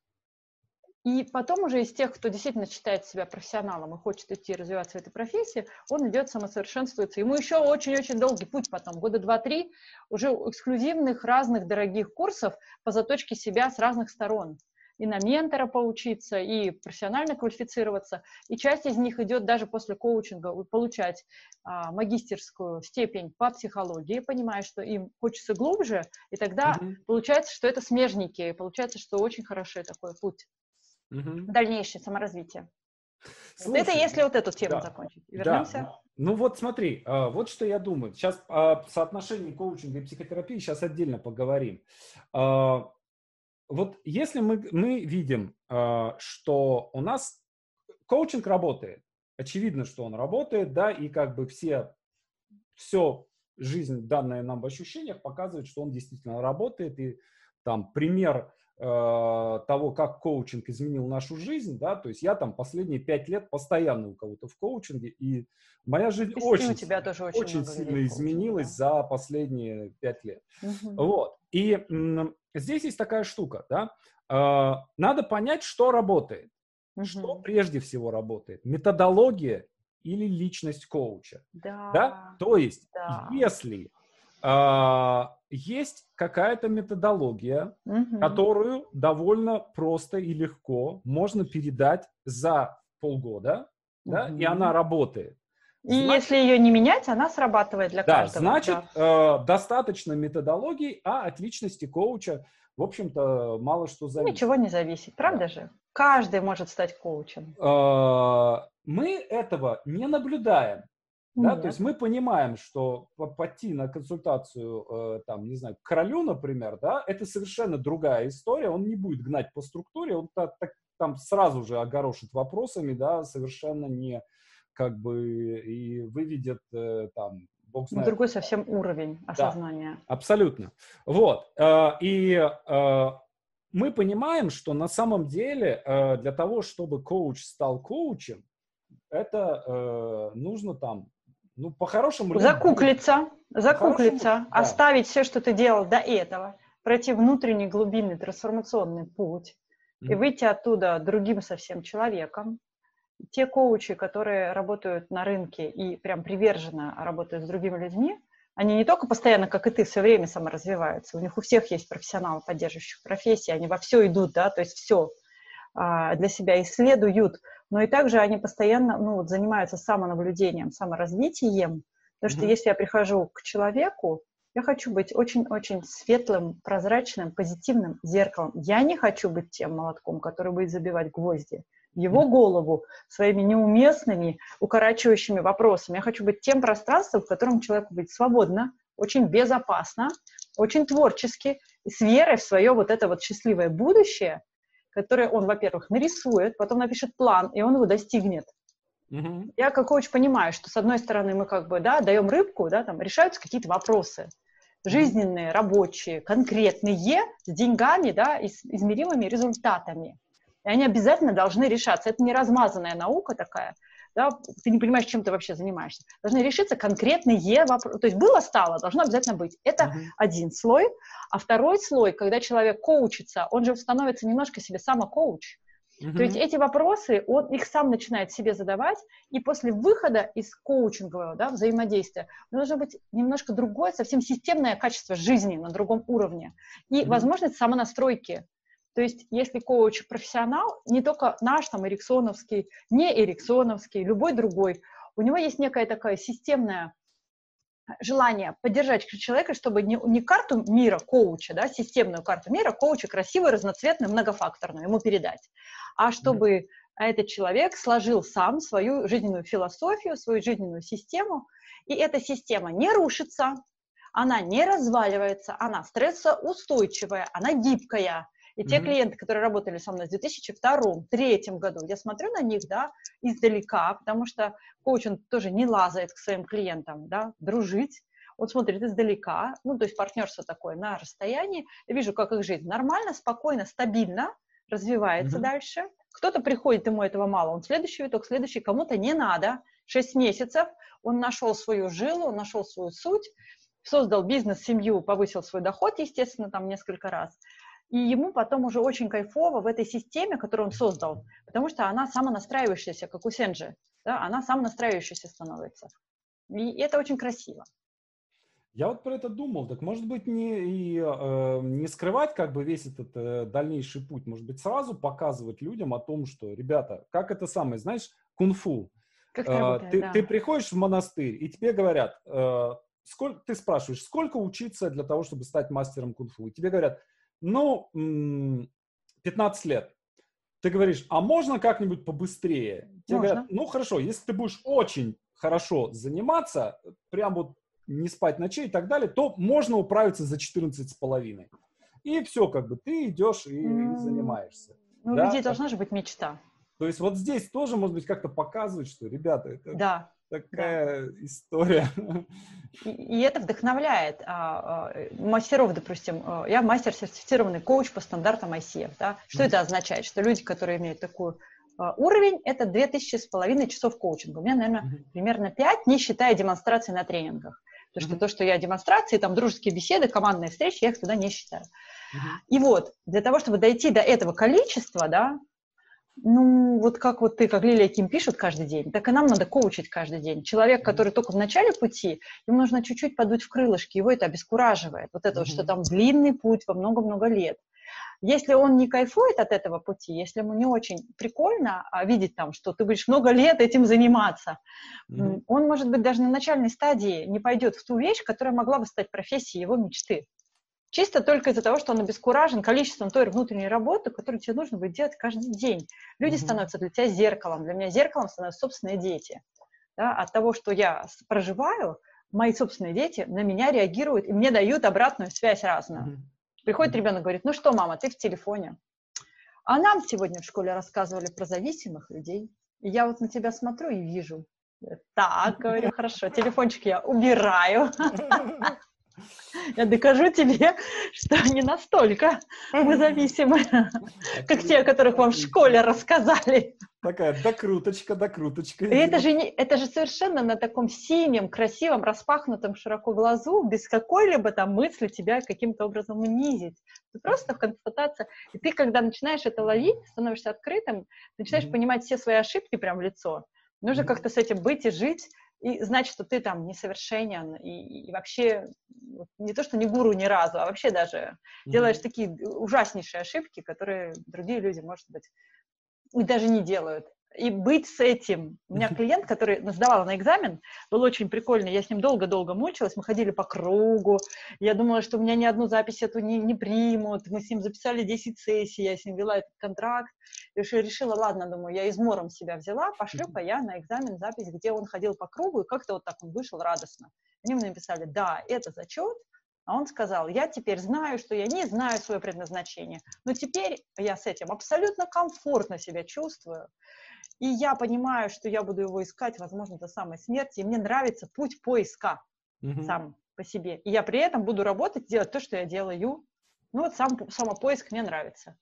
Speaker 2: И потом уже из тех, кто действительно считает себя профессионалом и хочет идти развиваться в этой профессии, он идет самосовершенствуется. Ему еще очень-очень долгий путь потом, года два-три, уже эксклюзивных разных дорогих курсов по заточке себя с разных сторон. И на ментора поучиться, и профессионально квалифицироваться. И часть из них идет даже после коучинга получать а, магистерскую степень по психологии, понимая, что им хочется глубже, и тогда mm-hmm. получается, что это смежники, и получается, что очень хороший такой путь угу. дальнейшее саморазвитие. Слушай, это если вот эту тему да, закончить. Вернемся. Да.
Speaker 1: Ну вот смотри, а, вот что я думаю. Сейчас о соотношении коучинга и психотерапии сейчас отдельно поговорим. А, вот если мы, мы видим, а, что у нас коучинг работает, очевидно, что он работает, да, и как бы все, все жизнь, данная нам в ощущениях, показывает, что он действительно работает, и там пример того, как коучинг изменил нашу жизнь, да, то есть я там последние пять лет постоянно у кого-то в коучинге, и моя жизнь и очень, тебя тоже очень, очень сильно изменилась да. за последние пять лет. Угу. Вот, и м, здесь есть такая штука, да, э, надо понять, что работает, угу. что прежде всего работает, методология или личность коуча, да, да? то есть да. если есть какая-то методология, угу. которую довольно просто и легко можно передать за полгода, угу. да, и она работает.
Speaker 2: И значит, если ее не менять, она срабатывает для
Speaker 1: да,
Speaker 2: каждого.
Speaker 1: Значит, да. э, достаточно методологии, а от личности коуча, в общем-то, мало что зависит.
Speaker 2: Ничего не зависит, правда да. же? Каждый может стать коучем.
Speaker 1: Э, мы этого не наблюдаем. Да, то есть мы понимаем, что пойти на консультацию, э, там, не знаю, к королю, например, да, это совершенно другая история, он не будет гнать по структуре, он так, так, там сразу же огорошит вопросами, да, совершенно не, как бы, и выведет э, там,
Speaker 2: бог знает. Другой совсем уровень осознания.
Speaker 1: Да, абсолютно. Вот, э, и мы понимаем, что на самом деле для того, чтобы коуч стал коучем, это нужно там Ну, по-хорошему...
Speaker 2: Закуклиться, закуклиться, по оставить да. все, что ты делал до этого, пройти внутренний глубинный трансформационный путь mm-hmm. и выйти оттуда другим совсем человеком. Те коучи, которые работают на рынке и прям приверженно работают с другими людьми, они не только постоянно, как и ты, все время саморазвиваются. У них у всех есть профессионалы, поддерживающих профессии, они во все идут, да, то есть все а, для себя исследуют, но и также они постоянно ну, вот, занимаются самонаблюдением, саморазвитием, потому что mm-hmm. если я прихожу к человеку, я хочу быть очень-очень светлым, прозрачным, позитивным зеркалом. Я не хочу быть тем молотком, который будет забивать гвозди в его голову своими неуместными, укорачивающими вопросами. Я хочу быть тем пространством, в котором человеку будет свободно, очень безопасно, очень творчески, с верой в свое вот это вот счастливое будущее, которое он, во-первых, нарисует, потом напишет план, и он его достигнет. Mm-hmm. Я как коуч понимаю, что с одной стороны мы как бы, да, даем рыбку, да, там решаются какие-то вопросы жизненные, рабочие, конкретные, с деньгами, да, и с измеримыми результатами. И они обязательно должны решаться. Это не размазанная наука такая, да, ты не понимаешь, чем ты вообще занимаешься. Должны решиться конкретные вопросы. То есть было, стало, должно обязательно быть. Это uh-huh. один слой. А второй слой, когда человек коучится, он же становится немножко себе самокоуч. Uh-huh. То есть эти вопросы, он их сам начинает себе задавать, и после выхода из коучингового да, взаимодействия должно быть немножко другое, совсем системное качество жизни на другом уровне и uh-huh. возможность самонастройки. То есть, если коуч профессионал, не только наш, там, эриксоновский, не эриксоновский, любой другой, у него есть некая такая системная желание поддержать человека, чтобы не, не карту мира коуча, да, системную карту мира коуча, красивую, разноцветную, многофакторную ему передать, а чтобы этот человек сложил сам свою жизненную философию, свою жизненную систему, и эта система не рушится, она не разваливается, она стрессоустойчивая, она гибкая, и те клиенты, которые работали со мной в 2002-2003 году, я смотрю на них, да, издалека, потому что коуч, он тоже не лазает к своим клиентам, да, дружить, он смотрит издалека, ну, то есть партнерство такое на расстоянии, я вижу, как их жизнь нормально, спокойно, стабильно развивается mm-hmm. дальше. Кто-то приходит, ему этого мало, он следующий виток, следующий, кому-то не надо, 6 месяцев, он нашел свою жилу, он нашел свою суть, создал бизнес, семью, повысил свой доход, естественно, там несколько раз, и ему потом уже очень кайфово в этой системе, которую он создал, потому что она самонастраивающаяся, как у Сенджи, да, она самонастраивающаяся становится. И это очень красиво.
Speaker 1: Я вот про это думал, так может быть не, и, э, не скрывать как бы весь этот э, дальнейший путь, может быть сразу показывать людям о том, что, ребята, как это самое, знаешь, кунг-фу. Как э, работает, ты, да. ты приходишь в монастырь, и тебе говорят, э, сколько, ты спрашиваешь, сколько учиться для того, чтобы стать мастером кунг-фу, и тебе говорят, ну, 15 лет. Ты говоришь, а можно как-нибудь побыстрее? Тебе можно. говорят, ну хорошо, если ты будешь очень хорошо заниматься, прям вот не спать ночей и так далее, то можно управиться за 14 с половиной. И все, как бы ты идешь и, mm. и занимаешься.
Speaker 2: Ну, да? у людей должна же быть мечта.
Speaker 1: То есть вот здесь тоже, может быть, как-то показывать, что, ребята, это
Speaker 2: да
Speaker 1: такая да. история.
Speaker 2: И, и это вдохновляет а, а, мастеров, допустим. А, я мастер-сертифицированный коуч по стандартам ICF. Да? Что mm-hmm. это означает? Что люди, которые имеют такой а, уровень, это 2000 с половиной часов коучинга. У меня, наверное, mm-hmm. примерно 5, не считая демонстрации на тренингах. Потому что mm-hmm. то, что я демонстрации, там дружеские беседы, командные встречи, я их туда не считаю. Mm-hmm. И вот, для того, чтобы дойти до этого количества, да, ну, вот как вот ты, как Лилия Ким пишет каждый день, так и нам надо коучить каждый день. Человек, который только в начале пути, ему нужно чуть-чуть подуть в крылышки, его это обескураживает. Вот это mm-hmm. вот, что там длинный путь во много-много лет. Если он не кайфует от этого пути, если ему не очень прикольно а, видеть там, что ты будешь много лет этим заниматься, mm-hmm. он, может быть, даже на начальной стадии не пойдет в ту вещь, которая могла бы стать профессией его мечты. Чисто только из-за того, что он обескуражен количеством той внутренней работы, которую тебе нужно будет делать каждый день. Люди mm-hmm. становятся для тебя зеркалом. Для меня зеркалом становятся собственные дети. Да? От того, что я проживаю, мои собственные дети на меня реагируют и мне дают обратную связь разную. Mm-hmm. Приходит ребенок, говорит, ну что, мама, ты в телефоне. А нам сегодня в школе рассказывали про зависимых людей. И я вот на тебя смотрю и вижу. Так, говорю, хорошо, телефончик я убираю. Я докажу тебе, что не настолько мы зависимы, как те, о которых вам в школе рассказали.
Speaker 1: Такая докруточка, докруточка.
Speaker 2: И это же, не, это же совершенно на таком синем, красивом, распахнутом широко глазу, без какой-либо там мысли тебя каким-то образом унизить. Ты просто в констатация. И ты, когда начинаешь это ловить, становишься открытым, начинаешь mm-hmm. понимать все свои ошибки прямо в лицо. Нужно mm-hmm. как-то с этим быть и жить, и знать, что ты там несовершенен, и, и вообще не то, что не гуру ни разу, а вообще даже mm-hmm. делаешь такие ужаснейшие ошибки, которые другие люди, может быть, и даже не делают. И быть с этим. У меня клиент, который сдавал на экзамен, был очень прикольный. Я с ним долго-долго мучилась. Мы ходили по кругу. Я думала, что у меня ни одну запись эту не, не примут. Мы с ним записали 10 сессий. Я с ним вела этот контракт. Решила, ладно, думаю, я измором себя взяла. Пошлю-ка я на экзамен запись, где он ходил по кругу. И как-то вот так он вышел радостно. Они мне написали, да, это зачет, а он сказал, я теперь знаю, что я не знаю свое предназначение, но теперь я с этим абсолютно комфортно себя чувствую, и я понимаю, что я буду его искать, возможно, до самой смерти, и мне нравится путь поиска mm-hmm. сам по себе. И я при этом буду работать, делать то, что я делаю. Ну вот сам, самопоиск мне нравится.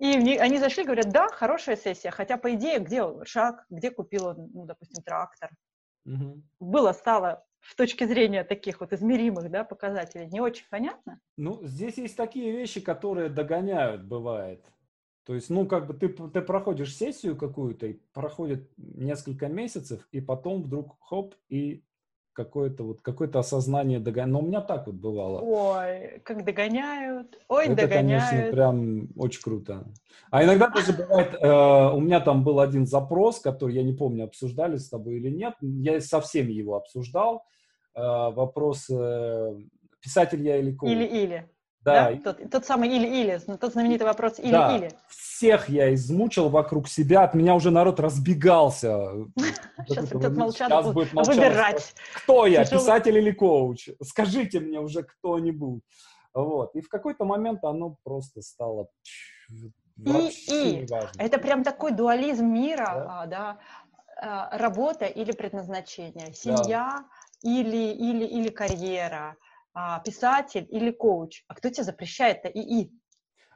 Speaker 2: И они зашли, говорят, да, хорошая сессия, хотя по идее, где шаг, где купила, ну, допустим, трактор. Угу. Было, стало с точки зрения таких вот измеримых да, показателей, не очень понятно?
Speaker 1: Ну, здесь есть такие вещи, которые догоняют, бывает. То есть, ну, как бы ты, ты проходишь сессию какую-то, и проходит несколько месяцев, и потом вдруг хоп, и какое-то вот какое-то осознание догоняет. Но у меня так вот бывало.
Speaker 2: Ой, как догоняют. Ой,
Speaker 1: Это,
Speaker 2: догоняют.
Speaker 1: конечно, прям очень круто. А иногда даже бывает, э, у меня там был один запрос, который, я не помню, обсуждали с тобой или нет. Я совсем его обсуждал. Э, вопрос, э, писатель я или коуч?
Speaker 2: Или-или. Да. да? Тот, тот самый или-или, тот знаменитый вопрос или-или.
Speaker 1: Да. Всех я измучил вокруг себя, от меня уже народ разбегался.
Speaker 2: Сейчас этот молчат будет выбирать.
Speaker 1: Кто я, писатель или коуч? Скажите мне уже кто-нибудь. Вот. И в какой-то момент оно просто стало
Speaker 2: и, и. Это прям такой дуализм мира, да, а, да? А, работа или предназначение, семья да. или, или, или карьера а, писатель или коуч. А кто тебе запрещает-то ИИ?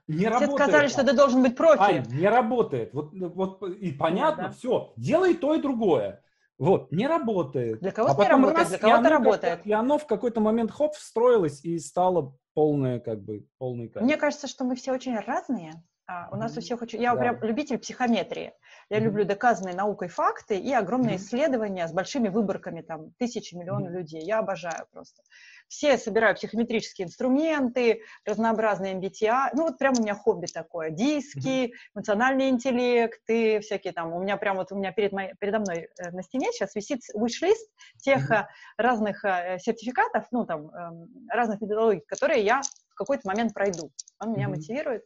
Speaker 1: Не Все работает.
Speaker 2: сказали, что ты должен быть профи.
Speaker 1: Ань, не работает. Вот, вот и понятно, да. все. Делай то и другое. Вот, не работает.
Speaker 2: Для кого-то а не работает, для кого-то работает.
Speaker 1: И оно в какой-то момент хоп, встроилось и стало полное, как бы, полный кайф.
Speaker 2: Мне кажется, что мы все очень разные. А, у нас у всех очень... Я да. прям любитель психометрии. Я mm-hmm. люблю доказанные наукой факты и огромные mm-hmm. исследования с большими выборками, там, тысячи, миллионов mm-hmm. людей. Я обожаю просто. Все собираю психометрические инструменты, разнообразные MBTI. Ну, вот прям у меня хобби такое. Диски, mm-hmm. эмоциональный интеллект и всякие там. У меня прям вот, у меня перед моей, передо мной э, на стене сейчас висит wish-лист тех mm-hmm. разных э, сертификатов, ну, там, эм, разных методологий, которые я в какой-то момент пройду. Он меня mm-hmm. мотивирует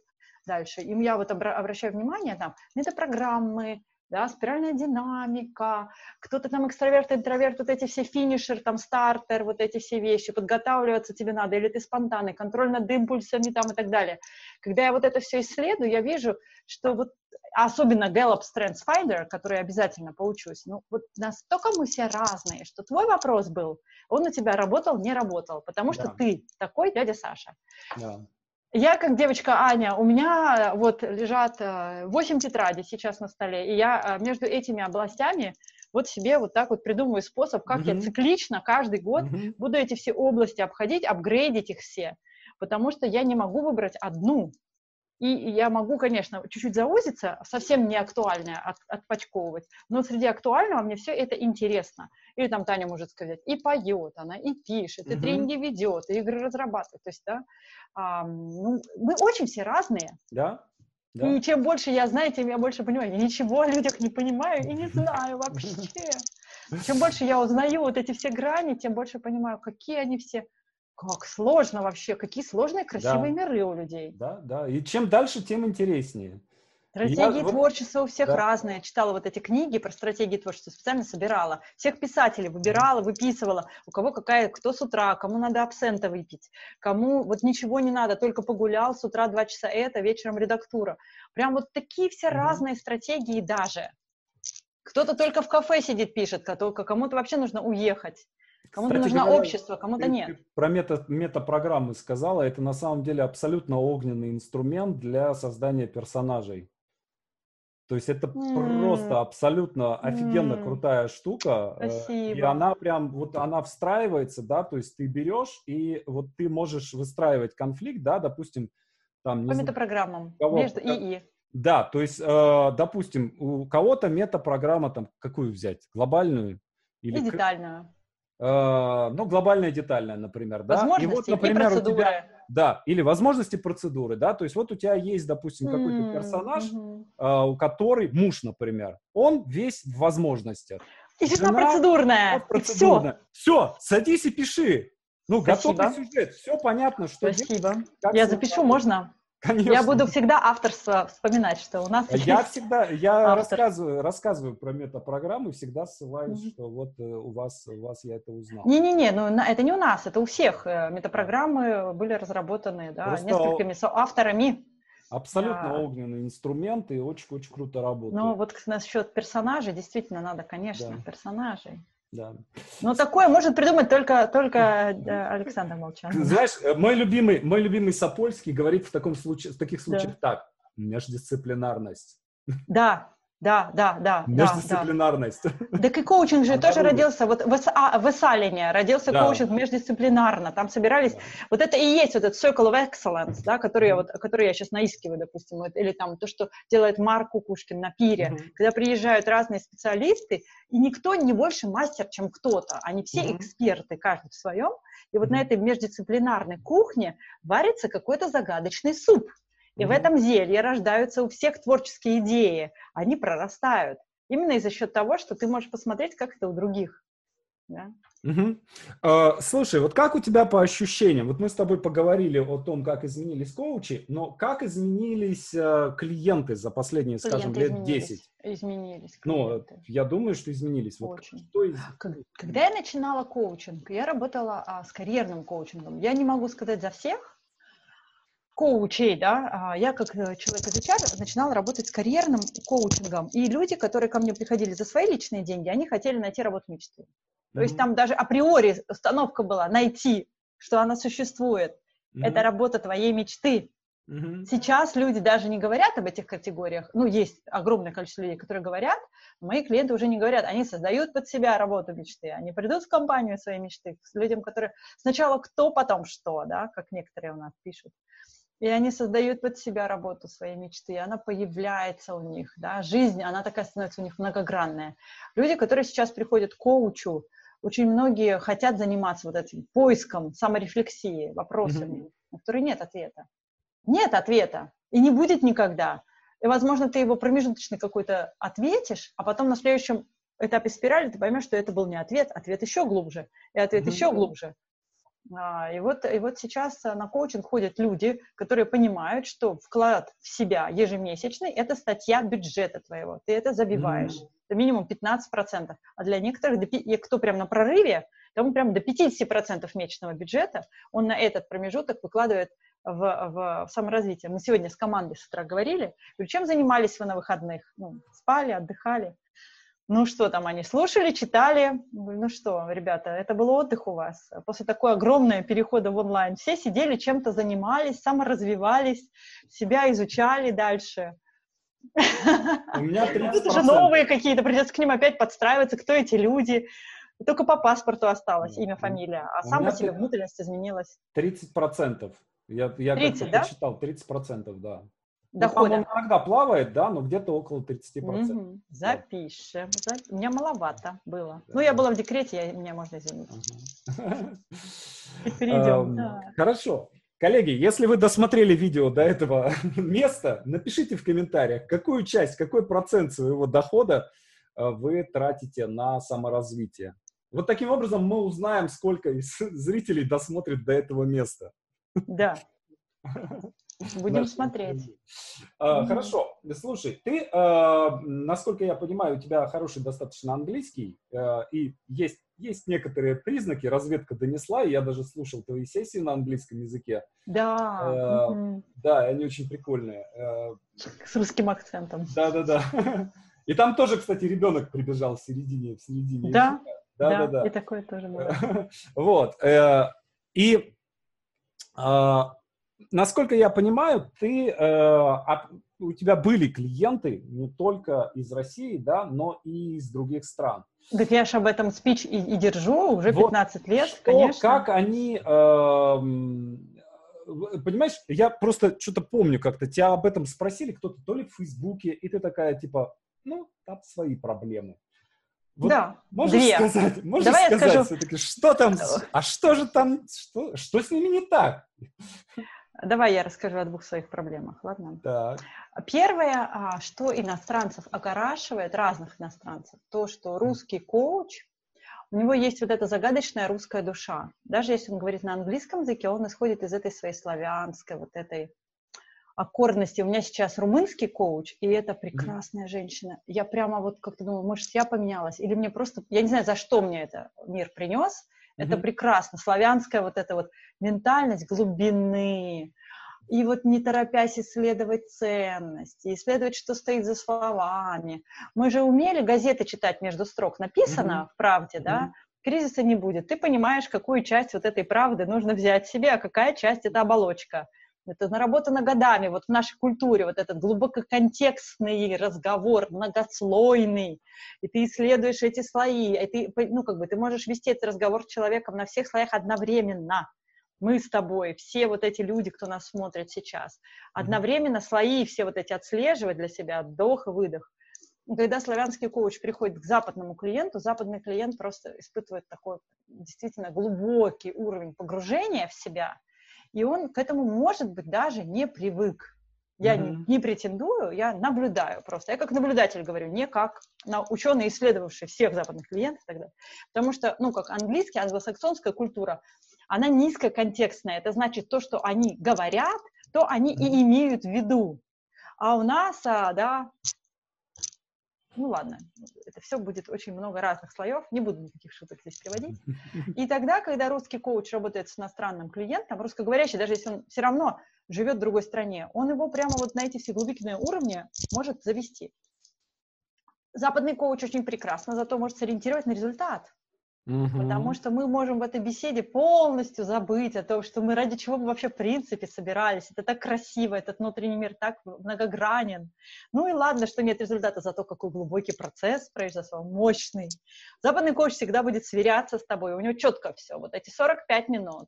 Speaker 2: дальше. И я вот обращаю внимание, там, метапрограммы, да, спиральная динамика, кто-то там экстраверт, интроверт, вот эти все финишер, там, стартер, вот эти все вещи, подготавливаться тебе надо, или ты спонтанный, контроль над импульсами там и так далее. Когда я вот это все исследую, я вижу, что вот особенно Gallup Strengths Finder, который я обязательно поучусь, ну, вот настолько мы все разные, что твой вопрос был, он у тебя работал, не работал, потому что да. ты такой дядя Саша. Да. Я как девочка Аня, у меня вот лежат 8 э, тетрадей сейчас на столе, и я э, между этими областями вот себе вот так вот придумываю способ, как mm-hmm. я циклично каждый год mm-hmm. буду эти все области обходить, апгрейдить их все, потому что я не могу выбрать одну. И я могу, конечно, чуть-чуть заузиться, совсем не актуальное от, отпочковывать, но среди актуального мне все это интересно. Или там Таня может сказать, и поет она, и пишет, и тренинги ведет, и игры разрабатывает. То есть, да, а, ну, мы очень все разные.
Speaker 1: Да. Да.
Speaker 2: И чем больше я знаю, тем я больше понимаю. Я ничего о людях не понимаю и не знаю вообще. Чем больше я узнаю вот эти все грани, тем больше понимаю, какие они все как сложно вообще, какие сложные, красивые да. миры у людей.
Speaker 1: Да, да. И чем дальше, тем интереснее.
Speaker 2: Стратегии я, творчества у всех да. разные. Читала вот эти книги про стратегии творчества, специально собирала. Всех писателей выбирала, выписывала. У кого какая, кто с утра, кому надо абсента выпить, кому вот ничего не надо, только погулял, с утра два часа это, вечером редактура. Прям вот такие все mm разные стратегии даже. Кто-то только в кафе сидит, пишет, кому-то вообще нужно уехать Кому-то нужно говоря, общество, кому-то нет.
Speaker 1: Про мета, метапрограммы сказала, это на самом деле абсолютно огненный инструмент для создания персонажей. То есть это mm. просто абсолютно офигенно mm. крутая штука.
Speaker 2: Э, Спасибо.
Speaker 1: И она прям, вот она встраивается, да, то есть ты берешь, и вот ты можешь выстраивать конфликт, да, допустим, там...
Speaker 2: По метапрограммам, между ИИ.
Speaker 1: Да, то есть, э, допустим, у кого-то метапрограмма там, какую взять? Глобальную?
Speaker 2: Или и детальную.
Speaker 1: Э, ну, глобальная детальная, например, да.
Speaker 2: Возможности и, вот, например, и У тебя,
Speaker 1: да, или возможности процедуры, да, то есть вот у тебя есть, допустим, какой-то персонаж, mm-hmm. э, у который, муж, например, он весь в возможностях.
Speaker 2: И жена процедурная.
Speaker 1: процедурная. Все. все, садись и пиши. Ну, Спасибо. готовый сюжет, все понятно, что
Speaker 2: Спасибо. Делать, Я запишу, можно? Конечно. Я буду всегда авторство вспоминать, что у нас
Speaker 1: Я всегда, я рассказываю, рассказываю про метапрограммы, всегда ссылаюсь, mm-hmm. что вот э, у вас, у вас я это узнал.
Speaker 2: Не-не-не, ну это не у нас, это у всех. Э, метапрограммы были разработаны, да, Просто несколькими авторами.
Speaker 1: Абсолютно да. огненный инструмент и очень-очень круто работает.
Speaker 2: Ну вот насчет персонажей, действительно надо, конечно, да. персонажей.
Speaker 1: Да.
Speaker 2: Ну, такое может придумать только, только э, Александр Молчан.
Speaker 1: Знаешь, э, мой любимый, мой любимый Сапольский говорит в, таком случае, в таких случаях да. так. Междисциплинарность.
Speaker 2: Да, да, да, да.
Speaker 1: Междисциплинарность.
Speaker 2: Да, да. и коучинг же тоже родился, вот в, а, в Эсалине родился да. коучинг междисциплинарно, там собирались, да. вот это и есть вот этот circle of excellence, да, который, я, вот, который я сейчас наискиваю, допустим, вот, или там то, что делает Марк Кукушкин на пире, mm-hmm. когда приезжают разные специалисты, и никто не больше мастер, чем кто-то, они все mm-hmm. эксперты, каждый в своем, и вот mm-hmm. на этой междисциплинарной кухне варится какой-то загадочный суп, и в этом зелье рождаются у всех творческие идеи, они прорастают. Именно из-за счет того, что ты можешь посмотреть, как это у других. Да?
Speaker 1: Угу. Uh, слушай, вот как у тебя по ощущениям? Вот мы с тобой поговорили о том, как изменились коучи, но как изменились uh, клиенты за последние, клиенты скажем, лет
Speaker 2: изменились, 10? Изменились.
Speaker 1: Ну, я думаю, что изменились.
Speaker 2: Очень. Вот что из... Когда я начинала коучинг, я работала а, с карьерным коучингом. Я не могу сказать за всех, коучей, да, а, я как э, человек из HR начинала работать с карьерным коучингом, и люди, которые ко мне приходили за свои личные деньги, они хотели найти работу мечты. То mm-hmm. есть там даже априори установка была найти, что она существует. Mm-hmm. Это работа твоей мечты. Mm-hmm. Сейчас люди даже не говорят об этих категориях. Ну, есть огромное количество людей, которые говорят. Мои клиенты уже не говорят. Они создают под себя работу мечты. Они придут в компанию своей мечты с людям, которые сначала кто, потом что, да, как некоторые у нас пишут. И они создают под себя работу своей мечты, и она появляется у них, да, жизнь, она такая становится у них многогранная. Люди, которые сейчас приходят к коучу, очень многие хотят заниматься вот этим поиском, саморефлексией, вопросами, mm-hmm. на которые нет ответа. Нет ответа, и не будет никогда. И, возможно, ты его промежуточный какой-то ответишь, а потом на следующем этапе спирали ты поймешь, что это был не ответ, ответ еще глубже, и ответ mm-hmm. еще глубже. А, и вот, и вот сейчас на коучинг ходят люди, которые понимают, что вклад в себя ежемесячный – это статья бюджета твоего. Ты это забиваешь. Mm-hmm. Это минимум 15%. А для некоторых, кто прям на прорыве, тому прям до 50% месячного бюджета он на этот промежуток выкладывает в, в, в саморазвитие. Мы сегодня с командой с утра говорили, чем занимались вы на выходных? Ну, спали, отдыхали. Ну что там, они слушали, читали. Ну что, ребята, это был отдых у вас. После такой огромной перехода в онлайн все сидели, чем-то занимались, саморазвивались, себя изучали дальше.
Speaker 1: У меня 30%.
Speaker 2: Тут уже новые какие-то, придется к ним опять подстраиваться, кто эти люди. Только по паспорту осталось имя, фамилия, а сам по себе внутренность изменилась.
Speaker 1: 30%. Я, я
Speaker 2: 30, да?
Speaker 1: почитал, 30%, да
Speaker 2: дохода. Ну,
Speaker 1: он иногда плавает, да, но где-то около 30%.
Speaker 2: Угу. Запишем. Да. У меня маловато было. Да. Ну, я была в декрете, я, меня можно извинить.
Speaker 1: Перейдем. Эм, хорошо. Коллеги, если вы досмотрели видео до этого места, напишите в комментариях, какую часть, какой процент своего дохода э, вы тратите на саморазвитие. Вот таким образом мы узнаем, сколько зрителей досмотрит до этого места.
Speaker 2: Да. Будем смотреть.
Speaker 1: А, хорошо. Слушай, ты, а, насколько я понимаю, у тебя хороший достаточно английский, а, и есть, есть некоторые признаки, разведка донесла, и я даже слушал твои сессии на английском языке.
Speaker 2: Да.
Speaker 1: Да, они очень прикольные.
Speaker 2: С русским акцентом.
Speaker 1: Да-да-да. И там тоже, кстати, ребенок прибежал в середине, в середине.
Speaker 2: Да,
Speaker 1: Да, да, да.
Speaker 2: И такое тоже было.
Speaker 1: Вот. Э, и насколько я понимаю, ты, э, у тебя были клиенты не только из России, да, но и из других стран.
Speaker 2: Так я же об этом спич и, и держу уже 15 вот лет,
Speaker 1: что,
Speaker 2: конечно.
Speaker 1: Как они... Э, понимаешь, я просто что-то помню как-то, тебя об этом спросили кто-то то ли в Фейсбуке, и ты такая типа, ну, там свои проблемы.
Speaker 2: Вот да,
Speaker 1: можешь
Speaker 2: две.
Speaker 1: сказать, можешь Давай сказать я скажу... все-таки, что там, а что же там, что, что с ними не так?
Speaker 2: Давай я расскажу о двух своих проблемах, ладно?
Speaker 1: Так.
Speaker 2: Первое, а, что иностранцев огорашивает, разных иностранцев, то, что русский коуч, у него есть вот эта загадочная русская душа. Даже если он говорит на английском языке, он исходит из этой своей славянской, вот этой аккордности. У меня сейчас румынский коуч, и это прекрасная mm-hmm. женщина. Я прямо вот как-то думаю, может, я поменялась, или мне просто, я не знаю, за что мне это мир принес, это mm-hmm. прекрасно. Славянская вот эта вот ментальность глубины. И вот не торопясь исследовать ценности, исследовать, что стоит за словами. Мы же умели газеты читать между строк. Написано mm-hmm. в правде, mm-hmm. да? Кризиса не будет. Ты понимаешь, какую часть вот этой правды нужно взять себе, а какая часть это оболочка. Это наработано годами, вот в нашей культуре, вот этот глубококонтекстный разговор, многослойный, и ты исследуешь эти слои, и ты, ну, как бы, ты можешь вести этот разговор с человеком на всех слоях одновременно. Мы с тобой, все вот эти люди, кто нас смотрит сейчас, одновременно слои все вот эти отслеживать для себя, вдох и выдох. И когда славянский коуч приходит к западному клиенту, западный клиент просто испытывает такой действительно глубокий уровень погружения в себя, и он к этому, может быть, даже не привык. Я mm-hmm. не, не претендую, я наблюдаю просто. Я как наблюдатель говорю, не как на ученый, исследовавший всех западных клиентов и так далее. Потому что, ну, как английский, англосаксонская культура, она низкоконтекстная. Это значит, то, что они говорят, то они mm-hmm. и имеют в виду. А у нас, а, да, ну ладно, это все будет очень много разных слоев, не буду никаких шуток здесь приводить. И тогда, когда русский коуч работает с иностранным клиентом, русскоговорящий, даже если он все равно живет в другой стране, он его прямо вот на эти все глубинные уровни может завести. Западный коуч очень прекрасно, зато может сориентировать на результат. Угу. Потому что мы можем в этой беседе полностью забыть о том, что мы ради чего мы вообще в принципе собирались. Это так красиво, этот внутренний мир так многогранен. Ну и ладно, что нет результата, зато какой глубокий процесс произошел, мощный. Западный коуч всегда будет сверяться с тобой, у него четко все. Вот эти 45 минут,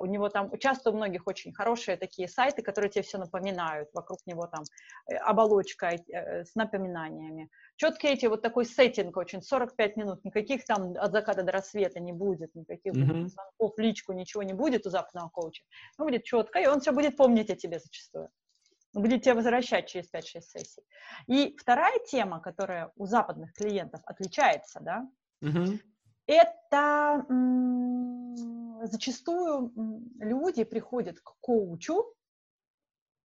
Speaker 2: у него там, часто у многих очень хорошие такие сайты, которые тебе все напоминают, вокруг него там э, оболочка э, с напоминаниями. Четкий эти, вот такой сеттинг очень, 45 минут, никаких там от заката до рассвета не будет, никаких mm-hmm. звонков личку, ничего не будет у западного коуча. Ну, будет четко, и он все будет помнить о тебе зачастую. Он будет тебя возвращать через 5-6 сессий. И вторая тема, которая у западных клиентов отличается, да, mm-hmm. это м- зачастую люди приходят к коучу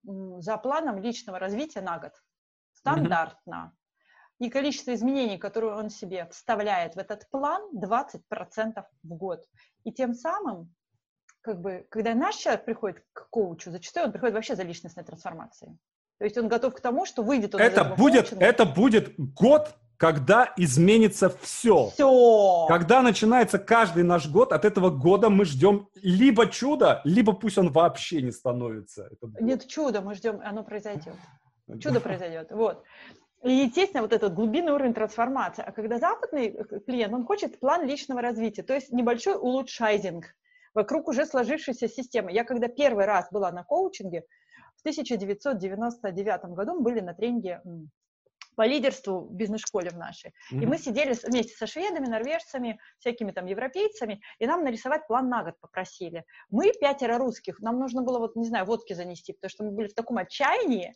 Speaker 2: за планом личного развития на год. Стандартно. И количество изменений, которые он себе вставляет в этот план, 20% в год. И тем самым, как бы, когда наш человек приходит к коучу, зачастую он приходит вообще за личностной трансформацией. То есть он готов к тому, что выйдет он
Speaker 1: это будет, коучинга. Это будет год, когда изменится все.
Speaker 2: Все.
Speaker 1: Когда начинается каждый наш год, от этого года мы ждем либо чудо, либо пусть он вообще не становится.
Speaker 2: Нет чуда, мы ждем, оно произойдет. Чудо произойдет. Вот. И, естественно, вот этот глубинный уровень трансформации. А когда западный клиент, он хочет план личного развития, то есть небольшой улучшайзинг вокруг уже сложившейся системы. Я когда первый раз была на коучинге, в 1999 году мы были на тренинге по лидерству в бизнес-школе в нашей. Mm-hmm. И мы сидели вместе со шведами, норвежцами, всякими там европейцами, и нам нарисовать план на год попросили. Мы пятеро русских, нам нужно было, вот, не знаю, водки занести, потому что мы были в таком отчаянии,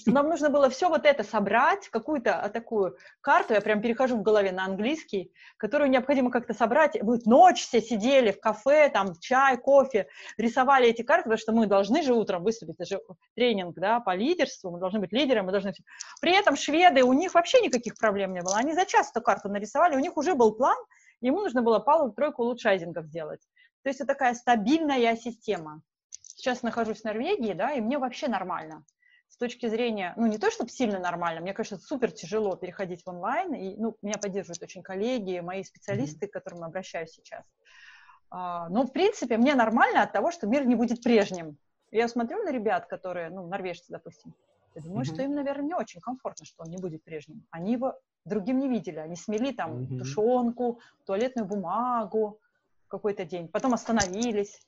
Speaker 2: что нам нужно было все вот это собрать, какую-то а, такую карту, я прям перехожу в голове на английский, которую необходимо как-то собрать. Мы ночь все сидели в кафе, там, чай, кофе, рисовали эти карты, потому что мы должны же утром выступить, это же тренинг, да, по лидерству, мы должны быть лидером, мы должны... При этом швед шведы, у них вообще никаких проблем не было. Они за час эту карту нарисовали, у них уже был план, ему нужно было пару-тройку улучшайзингов сделать. То есть это такая стабильная система. Сейчас нахожусь в Норвегии, да, и мне вообще нормально. с точки зрения, ну, не то, чтобы сильно нормально, мне кажется, супер тяжело переходить в онлайн, и, ну, меня поддерживают очень коллеги, мои специалисты, к которым обращаюсь сейчас. А, но, в принципе, мне нормально от того, что мир не будет прежним. Я смотрю на ребят, которые, ну, норвежцы, допустим, я думаю, mm-hmm. что им, наверное, не очень комфортно, что он не будет прежним. Они его другим не видели. Они смели там mm-hmm. тушенку, туалетную бумагу какой-то день, потом остановились.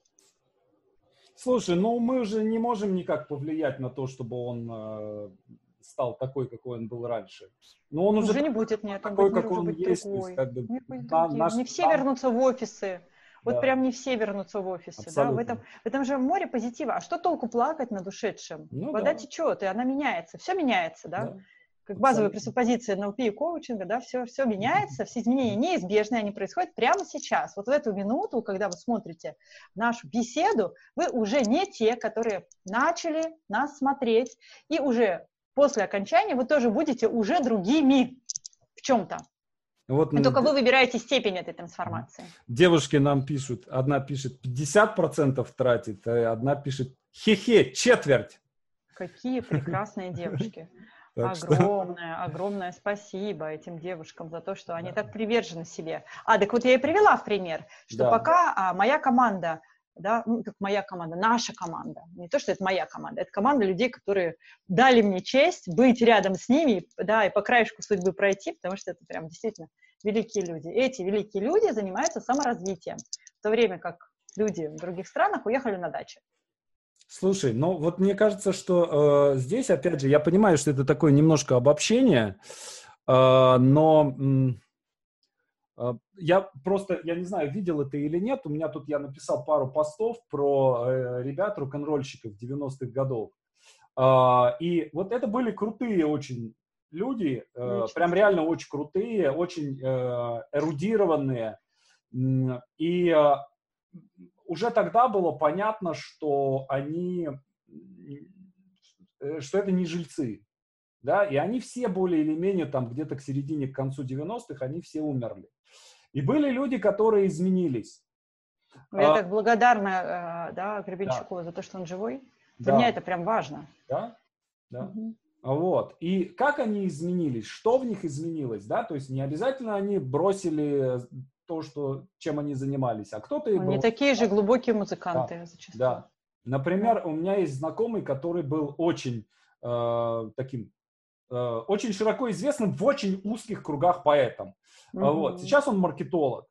Speaker 1: Слушай, ну мы уже не можем никак повлиять на то, чтобы он э, стал такой, какой он был раньше.
Speaker 2: Но он уже, уже не будет, нет,
Speaker 1: такой, он как он есть. Другой. Есть, как бы,
Speaker 2: да, наш, не все вернутся в офисы. Вот да. прям не все вернутся в офисы, да, в этом, в этом же море позитива. А что толку плакать над ушедшим? Ну, Вода да. течет, и она меняется, все меняется, да? да. Как базовая пресуппозиция НЛП и коучинга, да, все, все меняется, все изменения неизбежны, они происходят прямо сейчас. Вот в эту минуту, когда вы смотрите нашу беседу, вы уже не те, которые начали нас смотреть, и уже после окончания вы тоже будете уже другими в чем-то. Вот, и только вы выбираете степень этой трансформации.
Speaker 1: Девушки нам пишут, одна пишет 50% тратит, а одна пишет хе-хе, четверть.
Speaker 2: Какие прекрасные девушки. огромное, что... огромное спасибо этим девушкам за то, что они да. так привержены себе. А, так вот я и привела в пример, что да. пока а, моя команда да, ну, как моя команда, наша команда. Не то, что это моя команда, это команда людей, которые дали мне честь быть рядом с ними, да, и по краешку судьбы пройти, потому что это прям действительно великие люди. Эти великие люди занимаются саморазвитием, в то время как люди в других странах уехали на даче.
Speaker 1: Слушай, ну вот мне кажется, что э, здесь, опять же, я понимаю, что это такое немножко обобщение, э, но а, я просто, я не знаю, видел это или нет, у меня тут я написал пару постов про э, ребят, рок-н-ролльщиков 90-х годов. Э, и вот это были крутые очень люди, э, прям реально очень крутые, очень э, эрудированные. И уже тогда было понятно, что они, что это не жильцы. Да, и они все более или менее там где-то к середине, к концу 90-х, они все умерли. И были люди, которые изменились.
Speaker 2: Ну, я а, так благодарна э, да, Гребенщику да. за то, что он живой. Для да. меня это прям важно.
Speaker 1: Да, да. Угу. Вот. И как они изменились? Что в них изменилось? Да? То есть не обязательно они бросили то, что, чем они занимались, а кто-то...
Speaker 2: Они бросил. такие же глубокие музыканты
Speaker 1: да. зачастую. Да. Например, у меня есть знакомый, который был очень э, таким Э, очень широко известным в очень узких кругах поэтом. Mm-hmm. Вот. Сейчас он маркетолог.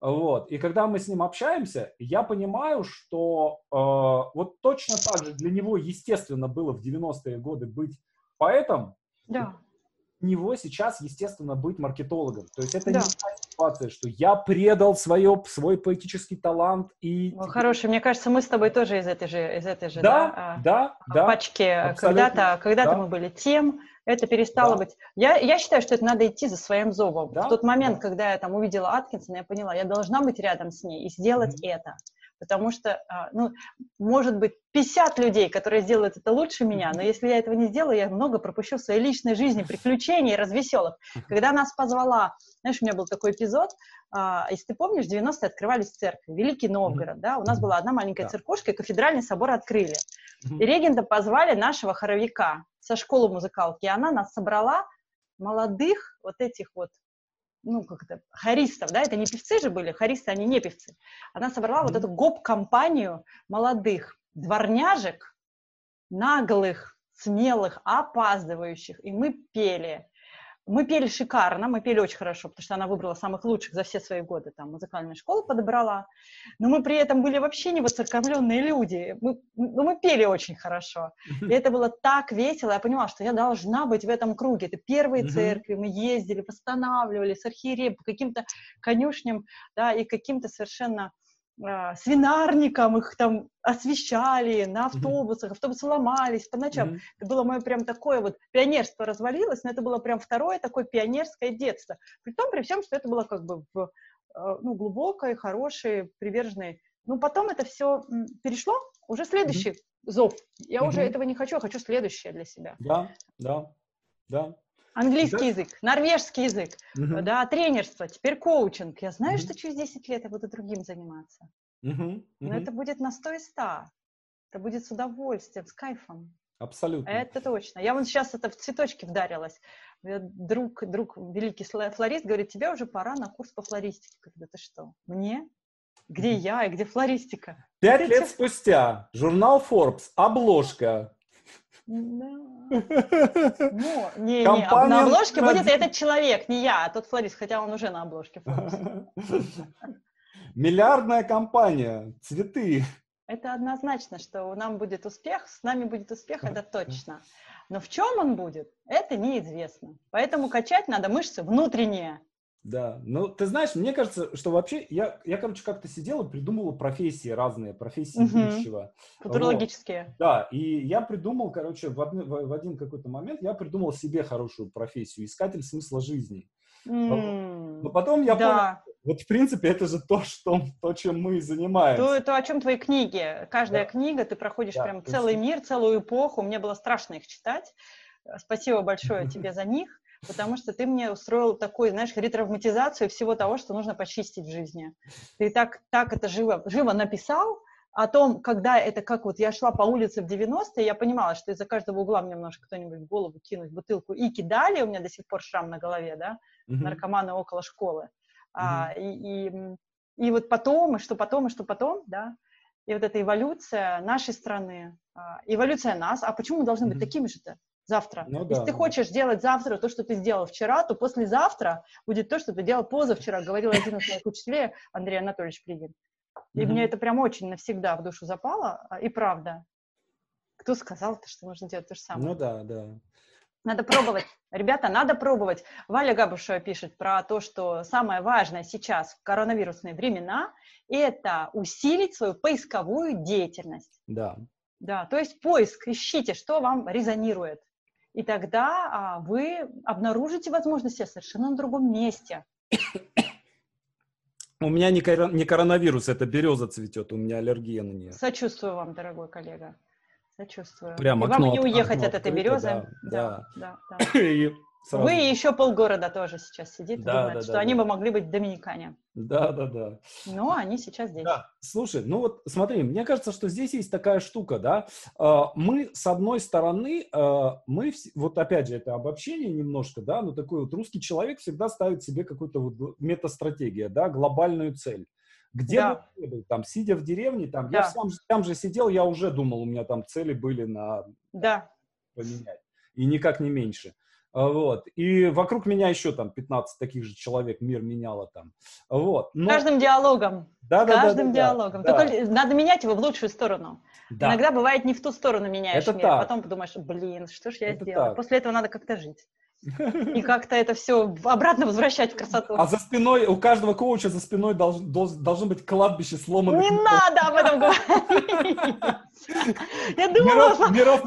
Speaker 1: Вот. И когда мы с ним общаемся, я понимаю, что э, вот точно так же для него, естественно, было в 90-е годы быть поэтом. Да. У него сейчас, естественно, быть маркетологом. То есть это да. не ситуация, что я предал свое, свой поэтический талант и...
Speaker 2: Ну, хороший, мне кажется, мы с тобой тоже из этой же, из этой же
Speaker 1: да, да, да,
Speaker 2: да пачки. Когда-то когда да. мы были тем, это перестало да. быть... Я, я считаю, что это надо идти за своим зовом. Да? В тот момент, да. когда я там увидела Аткинсона, я поняла, я должна быть рядом с ней и сделать mm-hmm. это. Потому что, а, ну, может быть, 50 людей, которые сделают это лучше меня, но если я этого не сделаю, я много пропущу в своей личной жизни, приключений, развеселых. Когда нас позвала, знаешь, у меня был такой эпизод, а, если ты помнишь, в 90-е открывались церкви, Великий Новгород, да, у нас была одна маленькая церквушка, и кафедральный собор открыли. И регента позвали нашего хоровика, со школы музыкалки, и она нас собрала молодых вот этих вот ну, как это, хористов, да, это не певцы же были, хористы, они не певцы. Она собрала mm-hmm. вот эту гоп-компанию молодых дворняжек, наглых, смелых, опаздывающих, и мы пели. Мы пели шикарно, мы пели очень хорошо, потому что она выбрала самых лучших за все свои годы, там, музыкальную школу подобрала. Но мы при этом были вообще не воцерковленные люди. Мы, ну, мы пели очень хорошо. И это было так весело. Я поняла, что я должна быть в этом круге. Это первые церкви, мы ездили, восстанавливали с архиереем по каким-то конюшням, да, и каким-то совершенно а, свинарникам, их там освещали на автобусах, автобусы ломались по ночам. Mm-hmm. Это было мое прям такое вот пионерство развалилось, но это было прям второе такое пионерское детство. При том, при всем, что это было как бы в, а, ну, глубокой, хорошей, приверженной. Ну, потом это все перешло, уже следующий mm-hmm. зов. Я mm-hmm. уже этого не хочу, я хочу следующее для себя.
Speaker 1: Да, да, да.
Speaker 2: Английский да? язык, норвежский язык, угу. да, тренерство, теперь коучинг. Я знаю, угу. что через 10 лет я буду другим заниматься. Угу. Угу. Но это будет на 100 и 100. Это будет с удовольствием, с кайфом.
Speaker 1: Абсолютно.
Speaker 2: Это точно. Я вот сейчас это в цветочки вдарилась. Друг, друг, великий флорист говорит, тебе уже пора на курс по флористике. Когда ты что? Мне? Где я и где флористика?
Speaker 1: Пять лет спустя. Журнал Forbes. Обложка.
Speaker 2: Ну, не, не, на обложке будет этот человек, не я, а тот флорист, хотя он уже на обложке.
Speaker 1: Миллиардная компания, цветы.
Speaker 2: Это однозначно, что нам будет успех, с нами будет успех, это точно. Но в чем он будет, это неизвестно. Поэтому качать надо мышцы внутренние.
Speaker 1: Да, ну ты знаешь, мне кажется, что вообще я, я короче, как-то сидел и придумывал профессии разные, профессии угу. будущего.
Speaker 2: Футурологические.
Speaker 1: Вот. Да, и я придумал, короче, в, один, в один какой-то момент я придумал себе хорошую профессию, искатель смысла жизни. Mm, Но потом я да. понял, вот в принципе это же то, что, то чем мы занимаемся.
Speaker 2: То, то о чем твои книги. Каждая да. книга, ты проходишь да, прям целый мир, целую эпоху. Мне было страшно их читать. Спасибо большое тебе за них потому что ты мне устроил такой, знаешь, ретравматизацию всего того, что нужно почистить в жизни. Ты так, так это живо, живо написал, о том, когда это, как вот я шла по улице в 90-е, я понимала, что из-за каждого угла мне может кто-нибудь в голову кинуть бутылку и кидали, у меня до сих пор шрам на голове, да, mm-hmm. наркоманы около школы. Mm-hmm. А, и, и, и вот потом, и что потом, и что потом, да, и вот эта эволюция нашей страны, а, эволюция нас, а почему мы должны быть mm-hmm. такими же-то? Завтра. Ну, Если да. ты хочешь делать завтра то, что ты сделал вчера, то послезавтра будет то, что ты делал позавчера, говорил один из моих учителей, Андрей Анатольевич Плигин. И мне это прям очень навсегда в душу запало, а, и правда. Кто сказал-то, что нужно делать то же самое?
Speaker 1: Ну да, да.
Speaker 2: Надо пробовать. Ребята, надо пробовать. Валя Габушева пишет про то, что самое важное сейчас в коронавирусные времена – это усилить свою поисковую деятельность.
Speaker 1: Да.
Speaker 2: Да, то есть поиск, ищите, что вам резонирует и тогда а, вы обнаружите возможности совершенно на другом месте.
Speaker 1: У меня не, кор- не коронавирус, это береза цветет, у меня аллергия на нее.
Speaker 2: Сочувствую вам, дорогой коллега. Сочувствую.
Speaker 1: Прямо
Speaker 2: и
Speaker 1: окно,
Speaker 2: вам не уехать от этой березы.
Speaker 1: Да, да,
Speaker 2: да. да. И Сразу. Вы и еще полгорода тоже сейчас сидит да, думает, да, что да, они да. бы могли быть доминикане.
Speaker 1: Да, да, да.
Speaker 2: Но они сейчас здесь.
Speaker 1: Да. Слушай, ну вот смотри, мне кажется, что здесь есть такая штука, да. А, мы, с одной стороны, а, мы, вот опять же, это обобщение немножко, да, но такой вот русский человек всегда ставит себе какую-то вот метастратегию, да, глобальную цель. Где да. бы был, там, сидя в деревне, там, да. я сам, там же сидел, я уже думал, у меня там цели были на
Speaker 2: да.
Speaker 1: поменять. И никак не меньше. А, вот. И вокруг меня еще там 15 таких же человек мир меняло там. Вот.
Speaker 2: Но... Каждым диалогом. Да, да, Каждым да, диалогом. Да, Только да. надо менять его в лучшую сторону. Да. Иногда бывает не в ту сторону меняешь Это мир, так. потом подумаешь, блин, что ж я Это сделала. Так. После этого надо как-то жить. И как-то это все обратно возвращать в красоту.
Speaker 1: А за спиной, у каждого коуча за спиной должен, должен быть кладбище сломанных.
Speaker 2: Не надо об этом говорить. Я думала,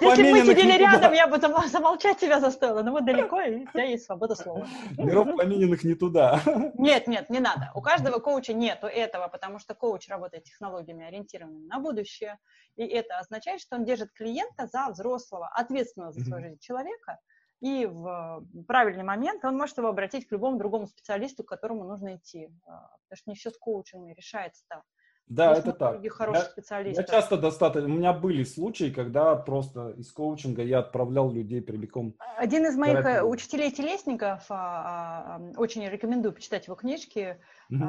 Speaker 2: если бы мы сидели рядом, я бы замолчать тебя заставила. Но вот далеко, и у тебя есть свобода слова.
Speaker 1: Миров помененных не туда.
Speaker 2: Нет, нет, не надо. У каждого коуча нету этого, потому что коуч работает технологиями, ориентированными на будущее. И это означает, что он держит клиента за взрослого, ответственного за свою жизнь человека, и в правильный момент он может его обратить к любому другому специалисту, к которому нужно идти. А, потому что не все с коучами решается там.
Speaker 1: Да, Есть это так. Хороших я, специалистов. Я часто достаточно, у меня были случаи, когда просто из коучинга я отправлял людей прямиком.
Speaker 2: Один из моих. Э, учителей-телесников, а, а, очень рекомендую почитать его книжки, угу.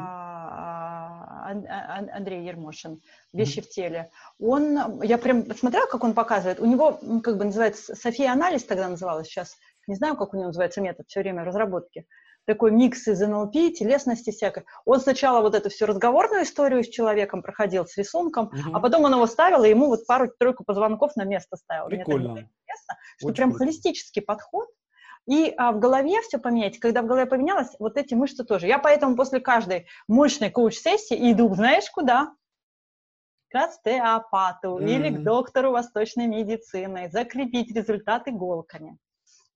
Speaker 2: Андрей Ермошин «Вещи угу. в теле». Он, я прям смотрела, как он показывает, у него, как бы называется, София анализ тогда называлась, сейчас не знаю, как у него называется метод, все время разработки такой микс из НЛП, телесности всякой. Он сначала вот эту всю разговорную историю с человеком проходил, с рисунком, угу. а потом он его ставил, и ему вот пару-тройку позвонков на место ставил.
Speaker 1: Прикольно.
Speaker 2: Мне интересно, что Очень прям круто. холистический подход, и а, в голове все поменять. Когда в голове поменялось, вот эти мышцы тоже. Я поэтому после каждой мощной коуч-сессии иду, знаешь, куда? К остеопату mm-hmm. или к доктору восточной медицины, закрепить результат иголками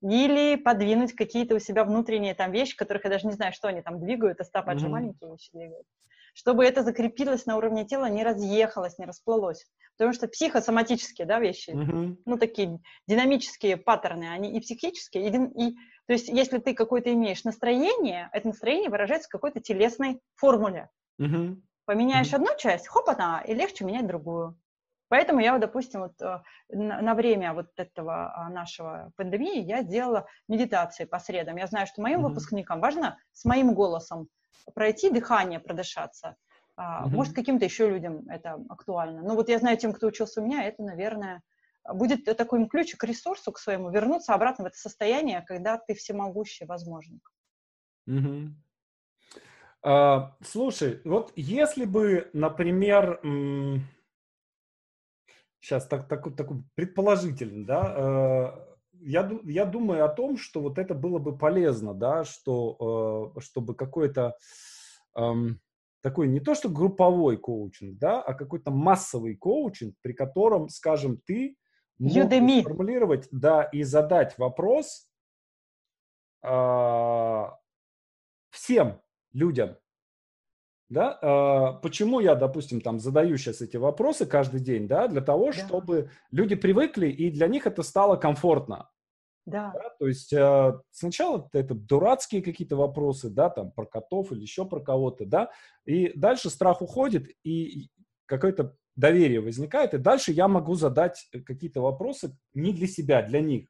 Speaker 2: или подвинуть какие-то у себя внутренние там вещи, которых я даже не знаю, что они там двигают, Остап mm-hmm. же маленькие вещи двигают, чтобы это закрепилось на уровне тела, не разъехалось, не расплылось. Потому что психосоматические да, вещи, mm-hmm. ну, такие динамические паттерны, они и психические, и, и то есть если ты какое-то имеешь настроение, это настроение выражается в какой-то телесной формуле. Mm-hmm. Поменяешь mm-hmm. одну часть, хоп, она, и легче менять другую. Поэтому я, допустим, вот э, на время вот этого а, нашего пандемии я делала медитации по средам. Я знаю, что моим mm-hmm. выпускникам важно с моим голосом пройти дыхание, продышаться. Mm-hmm. Может, каким-то еще людям это актуально. Но вот я знаю, тем, кто учился у меня, это, наверное, будет такой ключ к ресурсу, к своему, вернуться обратно в это состояние, когда ты всемогущий возможник.
Speaker 1: Mm-hmm. А, слушай, вот если бы, например, сейчас так, так, так предположительно, да, э, я, я думаю о том, что вот это было бы полезно, да, что, э, чтобы какой-то эм, такой не то что групповой коучинг, да, а какой-то массовый коучинг, при котором, скажем, ты мог сформулировать, да, и задать вопрос э, всем людям, да, э, почему я, допустим, там задаю сейчас эти вопросы каждый день, да, для того, да. чтобы люди привыкли и для них это стало комфортно. Да. да то есть э, сначала это дурацкие какие-то вопросы, да, там про котов или еще про кого-то, да, и дальше страх уходит и какое-то доверие возникает, и дальше я могу задать какие-то вопросы не для себя, для них,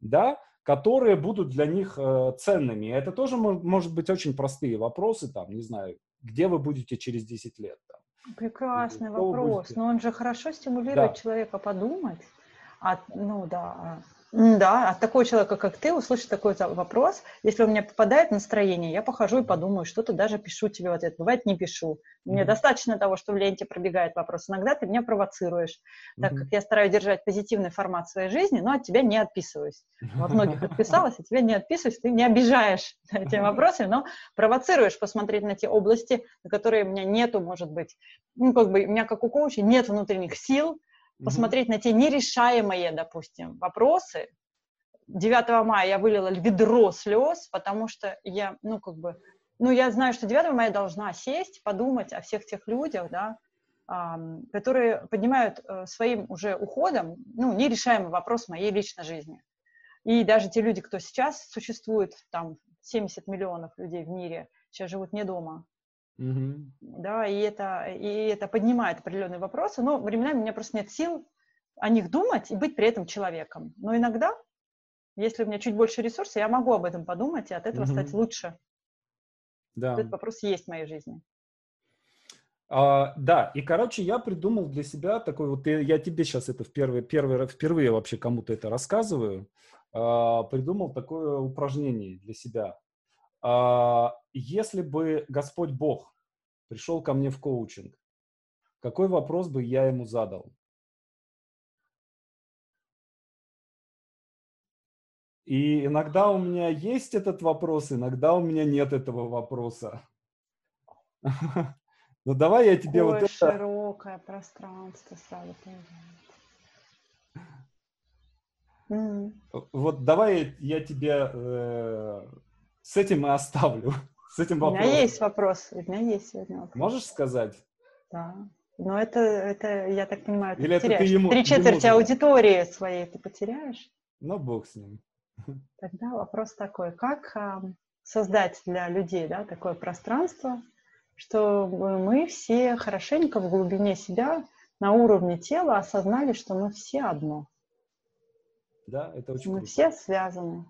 Speaker 1: да, которые будут для них э, ценными. Это тоже может быть очень простые вопросы, там, не знаю, где вы будете через 10 лет? Там?
Speaker 2: Прекрасный вопрос. Но он же хорошо стимулирует да. человека подумать. А, ну да, да, от такого человека, как ты, услышать такой вопрос, если у меня попадает настроение, я похожу и подумаю, что-то даже пишу тебе в ответ. Бывает, не пишу. Мне mm-hmm. достаточно того, что в ленте пробегает вопрос. Иногда ты меня провоцируешь, так mm-hmm. как я стараюсь держать позитивный формат своей жизни, но от тебя не отписываюсь. Во многих отписалась, от тебя не отписываюсь, ты не обижаешь этими вопросами, но провоцируешь посмотреть на те области, на которые у меня нету, может быть, ну, как бы у меня, как у коуча, нет внутренних сил, посмотреть на те нерешаемые, допустим, вопросы. 9 мая я вылила ведро слез, потому что я, ну, как бы, ну, я знаю, что 9 мая должна сесть, подумать о всех тех людях, да, которые поднимают э, своим уже уходом, ну, нерешаемый вопрос моей личной жизни. И даже те люди, кто сейчас существует, там 70 миллионов людей в мире, сейчас живут не дома, Угу. Да, и это, и это поднимает определенные вопросы, но временами у меня просто нет сил о них думать и быть при этом человеком. Но иногда, если у меня чуть больше ресурсов, я могу об этом подумать и от этого угу. стать лучше. Да. Этот вопрос есть в моей жизни.
Speaker 1: А, да, и, короче, я придумал для себя такой вот, я тебе сейчас это впервые, первый, впервые вообще кому-то это рассказываю, а, придумал такое упражнение для себя. А, если бы Господь Бог пришел ко мне в коучинг, какой вопрос бы я ему задал? И иногда у меня есть этот вопрос, иногда у меня нет этого вопроса. Ну давай я тебе вот это...
Speaker 2: широкое пространство сразу
Speaker 1: появляется. Вот давай я тебе э, с этим и оставлю. С этим
Speaker 2: вопросом. У меня есть вопрос. У меня есть сегодня вопрос.
Speaker 1: Можешь сказать?
Speaker 2: Да. Но это, это я так понимаю, ты Или потеряешь. Это ты ему, Три четверти ему... аудитории своей ты потеряешь?
Speaker 1: Ну, бог с ним.
Speaker 2: Тогда вопрос такой. Как а, создать для людей да, такое пространство, чтобы мы все хорошенько в глубине себя на уровне тела осознали, что мы все одно.
Speaker 1: Да, это очень
Speaker 2: Мы круто. все связаны.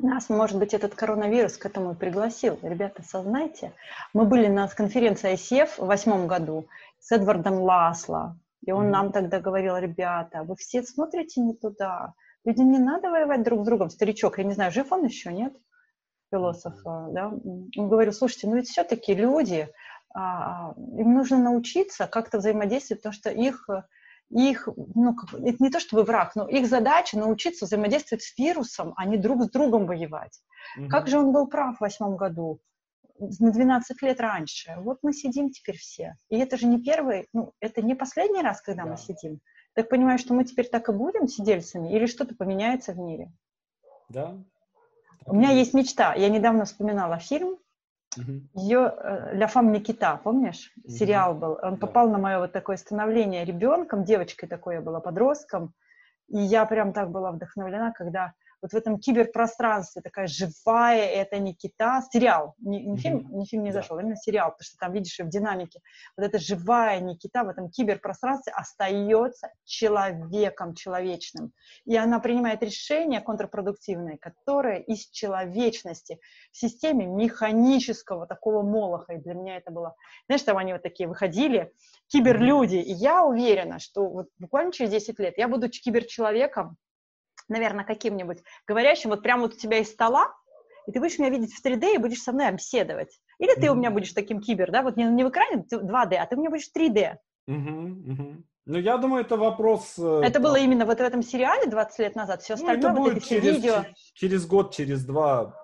Speaker 2: Нас, может быть, этот коронавирус к этому и пригласил. Ребята, сознайте, мы были на конференции ICF в восьмом году с Эдвардом Ласло, и он mm-hmm. нам тогда говорил, ребята, вы все смотрите не туда, людям не надо воевать друг с другом. Старичок, я не знаю, жив он еще, нет? Философ, mm-hmm. да? Он говорил, слушайте, ну ведь все-таки люди, а, им нужно научиться как-то взаимодействовать, потому что их их, ну, это не то чтобы враг, но их задача научиться взаимодействовать с вирусом, а не друг с другом воевать. Угу. Как же он был прав в восьмом году, на 12 лет раньше. Вот мы сидим теперь все. И это же не первый, ну, это не последний раз, когда да. мы сидим. Так понимаю, что мы теперь так и будем сидельцами, или что-то поменяется в мире?
Speaker 1: Да.
Speaker 2: У меня есть мечта. Я недавно вспоминала фильм ее э, «Ля фам Никита», помнишь? Сериал был. Он попал на мое вот такое становление ребенком, девочкой такой я была, подростком. И я прям так была вдохновлена, когда вот в этом киберпространстве такая живая, это Никита, сериал, не, не фильм, не фильм не зашел, да. именно сериал, потому что там видишь ее в динамике, вот эта живая Никита в этом киберпространстве остается человеком человечным, и она принимает решения контрпродуктивные, которые из человечности в системе механического такого молоха, и для меня это было, знаешь, там они вот такие выходили, киберлюди, и я уверена, что вот буквально через 10 лет я буду киберчеловеком, наверное, каким-нибудь говорящим, вот прямо вот у тебя из стола, и ты будешь меня видеть в 3D и будешь со мной обседовать. Или ты mm-hmm. у меня будешь таким кибер, да, вот не, не в экране 2D, а ты у меня будешь 3D.
Speaker 1: Mm-hmm. Mm-hmm. Ну, я думаю, это вопрос... Э,
Speaker 2: это было именно вот в этом сериале 20 лет назад, все остальное, ну, это
Speaker 1: будет
Speaker 2: вот эти
Speaker 1: через,
Speaker 2: видео...
Speaker 1: Через год, через два.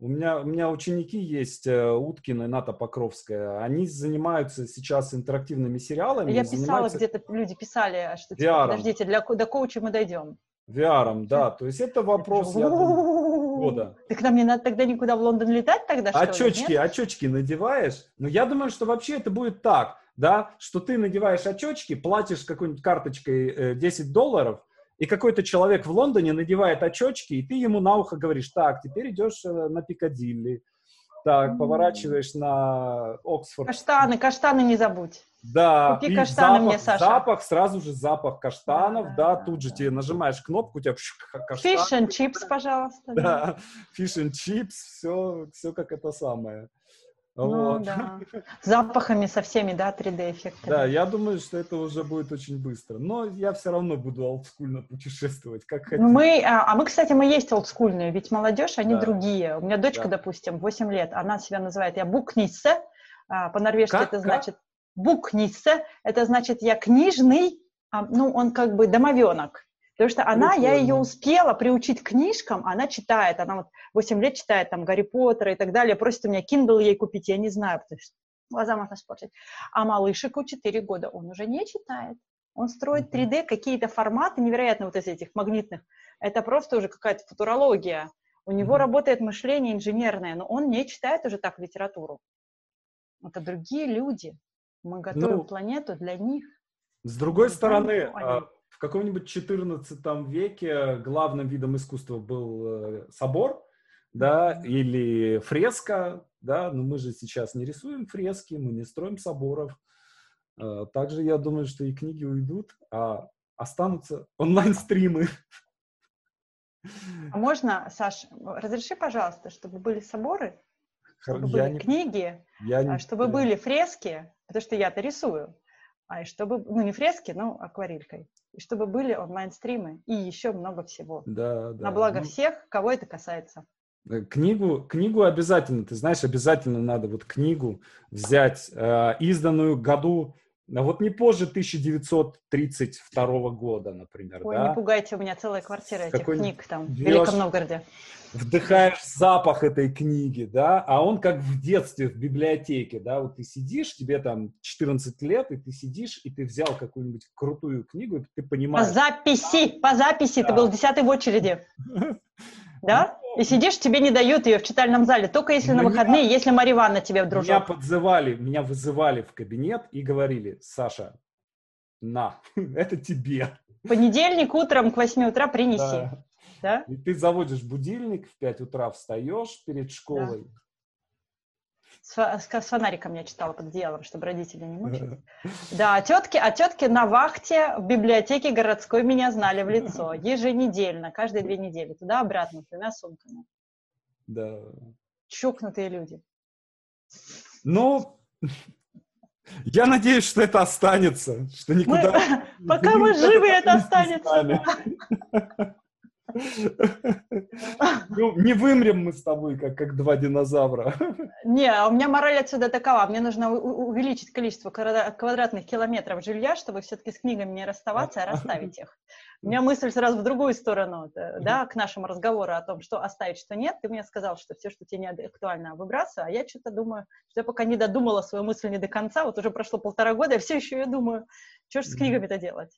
Speaker 1: У меня, у меня ученики есть, э, Уткина и Ната Покровская. Они занимаются сейчас интерактивными сериалами.
Speaker 2: Я писала, занимаются... где-то люди писали, что
Speaker 1: типа,
Speaker 2: подождите, для, до коуча мы дойдем.
Speaker 1: VR, да. То есть это вопрос, я думаю, года.
Speaker 2: Так нам не надо тогда никуда в Лондон летать тогда,
Speaker 1: что Очечки, ли, очечки надеваешь. Но я думаю, что вообще это будет так, да, что ты надеваешь очечки, платишь какой-нибудь карточкой 10 э, долларов, и какой-то человек в Лондоне надевает очечки, и ты ему на ухо говоришь, так, теперь идешь э, на Пикадилли, так, поворачиваешь на Оксфорд.
Speaker 2: Каштаны, каштаны не забудь.
Speaker 1: Да,
Speaker 2: Купи каштаны запах, мне, Саша.
Speaker 1: запах, сразу же запах каштанов, да, да, да тут же тебе нажимаешь кнопку, у тебя
Speaker 2: каштан. Fish and chips, пожалуйста.
Speaker 1: Да, да. fish and chips, все, все как это самое.
Speaker 2: Ну, вот. да. Запахами со всеми, да, 3D-эффектами.
Speaker 1: Да, я думаю, что это уже будет очень быстро. Но я все равно буду олдскульно путешествовать, как
Speaker 2: хотите. Мы, а, а мы, кстати, мы есть олдскульные, ведь молодежь, они да. другие. У меня дочка, да. допустим, 8 лет, она себя называет, я букниссе, а, по-норвежски это значит букниссе, это значит я книжный, а, ну, он как бы домовенок. Потому что она, Прикольно. я ее успела приучить книжкам, она читает, она вот 8 лет читает там Гарри Поттера и так далее, просит у меня Kindle ей купить, я не знаю, потому что глаза можно испортить. А малышику 4 года, он уже не читает. Он строит 3D, какие-то форматы невероятно вот из этих магнитных. Это просто уже какая-то футурология. У него mm-hmm. работает мышление инженерное, но он не читает уже так литературу. Это другие люди. Мы готовим ну, планету для них.
Speaker 1: С другой стороны, а, в каком-нибудь 14 веке главным видом искусства был э, собор, да, или фреска, да, но мы же сейчас не рисуем фрески, мы не строим соборов. А, также я думаю, что и книги уйдут, а останутся онлайн-стримы.
Speaker 2: А можно, Саш, разреши, пожалуйста, чтобы были соборы, чтобы я были не... книги, я не... А чтобы были фрески, потому что я-то рисую, а и чтобы, ну не фрески, но акварелькой, и чтобы были онлайн-стримы и еще много всего.
Speaker 1: Да, да.
Speaker 2: На благо ну... всех, кого это касается.
Speaker 1: Э, книгу, книгу обязательно, ты знаешь, обязательно надо вот книгу взять, э, изданную году а вот не позже 1932 года, например.
Speaker 2: Ой,
Speaker 1: да?
Speaker 2: не пугайте, у меня целая квартира этих книг там в Великом Новгороде.
Speaker 1: Вдыхаешь запах этой книги, да, а он как в детстве в библиотеке, да, вот ты сидишь, тебе там 14 лет, и ты сидишь, и ты взял какую-нибудь крутую книгу, и ты понимаешь...
Speaker 2: По записи, по записи, да. ты был десятый в очереди. Да? И сидишь, тебе не дают ее в читальном зале, только если меня, на выходные, если Мария Ивановна тебе вдруг.
Speaker 1: Меня подзывали, меня вызывали в кабинет и говорили, Саша, на, это тебе.
Speaker 2: Понедельник утром к 8 утра принеси. Да.
Speaker 1: Да? И ты заводишь будильник, в 5 утра встаешь перед школой, да.
Speaker 2: С, с, с фонариком я читала под одеялом, чтобы родители не мучили. Да, а тетки, а тетки на вахте в библиотеке городской меня знали в лицо. Еженедельно, каждые две недели. Туда-обратно, с двумя сумками.
Speaker 1: Да.
Speaker 2: Чукнутые люди.
Speaker 1: Ну, я надеюсь, что это останется, что никуда...
Speaker 2: Мы, пока мы живы, это останется.
Speaker 1: Ну, не вымрем мы с тобой, как, как два динозавра.
Speaker 2: Не, а у меня мораль отсюда такова. Мне нужно увеличить количество квадратных километров жилья, чтобы все-таки с книгами не расставаться, а расставить их. У меня мысль сразу в другую сторону, да, к нашему разговору о том, что оставить, что нет. Ты мне сказал, что все, что тебе не актуально, выбрасываю, а я что-то думаю, что я пока не додумала свою мысль не до конца, вот уже прошло полтора года, я все еще я думаю, что же с книгами-то делать?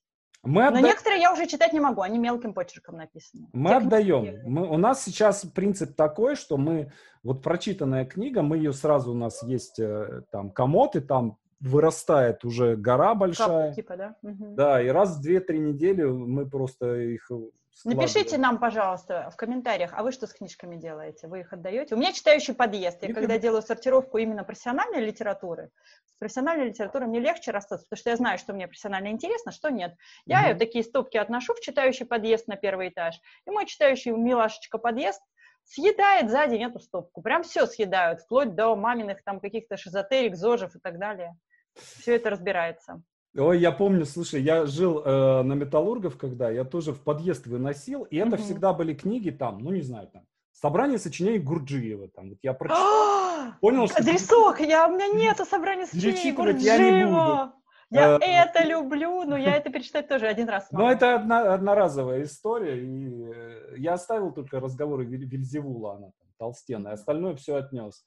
Speaker 2: Мы отда... Но некоторые я уже читать не могу, они мелким почерком написаны.
Speaker 1: Мы Те отдаем. Мы, у нас сейчас принцип такой, что мы, вот прочитанная книга, мы ее сразу, у нас есть э, там комод, и там вырастает уже гора большая. Кап, типа, да? Угу. Да, и раз в 2-3 недели мы просто их
Speaker 2: Напишите нам, пожалуйста, в комментариях, а вы что с книжками делаете? Вы их отдаете? У меня читающий подъезд. Я когда делаю сортировку именно профессиональной литературы, с профессиональной литературой мне легче расстаться, потому что я знаю, что мне профессионально интересно, что нет. Я угу. такие стопки отношу в читающий подъезд на первый этаж, и мой читающий милашечка подъезд съедает за день эту стопку. Прям все съедают, вплоть до маминых там каких-то шизотерик, зожев и так далее. Все это разбирается.
Speaker 1: Ой, я помню, слушай, я жил э, на Металлургов, когда я тоже в подъезд выносил, и это mm-hmm. всегда были книги там, ну не знаю, там, собрание сочинений Гурджиева, там, вот я
Speaker 2: прочитал, понял, что... Адресок, я, у меня нету собрания сочинений Гурджиева. Я, э, это люблю, но я это перечитать тоже один раз
Speaker 1: могу. Ну, это одна, одноразовая история, и э, я оставил только разговоры Вильзевула, она там толстенная, остальное все отнес.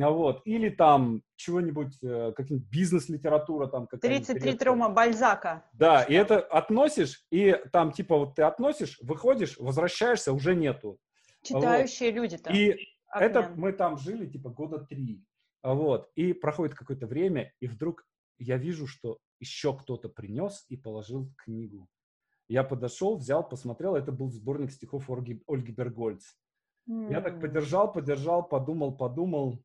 Speaker 1: А вот. Или там чего-нибудь, э, какая-нибудь бизнес-литература там.
Speaker 2: 33 трома Бальзака.
Speaker 1: Да, и это относишь, и там типа вот ты относишь, выходишь, возвращаешься, уже нету.
Speaker 2: Читающие вот. люди-то.
Speaker 1: И Обмен. это мы там жили типа года три. Вот. И проходит какое-то время, и вдруг я вижу, что еще кто-то принес и положил книгу. Я подошел, взял, посмотрел, это был сборник стихов Ольги, Ольги Бергольц. Mm. Я так подержал, подержал, подумал, подумал,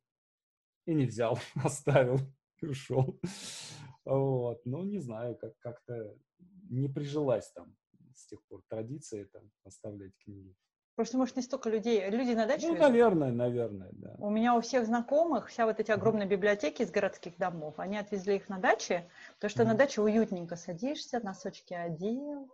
Speaker 1: и не взял, оставил и ушел. Вот. Ну, не знаю, как- как-то не прижилась там с тех пор традиция там оставлять книги.
Speaker 2: Просто, может, не столько людей. Люди на даче
Speaker 1: Ну, наверное, наверное, да.
Speaker 2: У меня у всех знакомых вся вот эти огромные библиотеки из городских домов, они отвезли их на даче, потому что на даче уютненько садишься, носочки одел,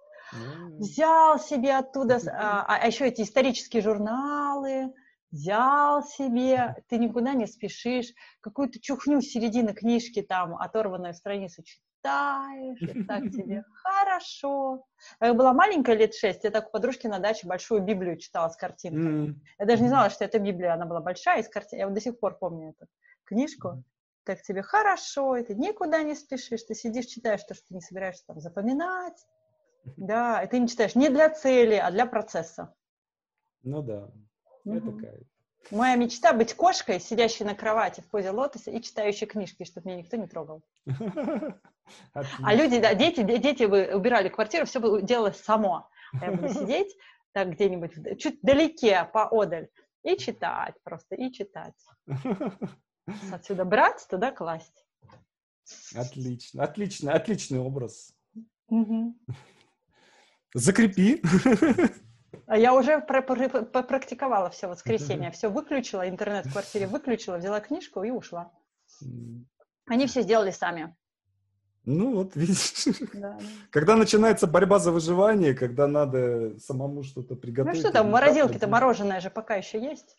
Speaker 2: взял себе оттуда, а, а еще эти исторические журналы, взял себе, ты никуда не спешишь, какую-то чухню с середины книжки там, оторванную страницу читаешь, и так тебе хорошо. Я была маленькая, лет шесть, я так у подружки на даче большую Библию читала с картинками. Mm. Я даже не знала, что это Библия, она была большая, из картин... я вот до сих пор помню эту книжку. Так тебе хорошо, и ты никуда не спешишь, ты сидишь, читаешь то, что ты не собираешься там запоминать. Да, и ты не читаешь не для цели, а для процесса.
Speaker 1: Ну да. Это кайф.
Speaker 2: Моя мечта быть кошкой, сидящей на кровати в позе лотоса и читающей книжки, чтобы меня никто не трогал. А люди, да, дети, дети бы убирали квартиру, все бы делалось само. Я буду сидеть так где-нибудь чуть далеке, поодаль, и читать просто, и читать. Отсюда брать, туда класть.
Speaker 1: Отлично, отлично, отличный образ. Закрепи.
Speaker 2: А я уже попрактиковала все воскресенье, все выключила, интернет в квартире выключила, взяла книжку и ушла. Они все сделали сами.
Speaker 1: Ну вот, видишь, да, когда начинается борьба за выживание, когда надо самому что-то приготовить.
Speaker 2: Ну что там, морозилки-то мороженое же пока еще есть.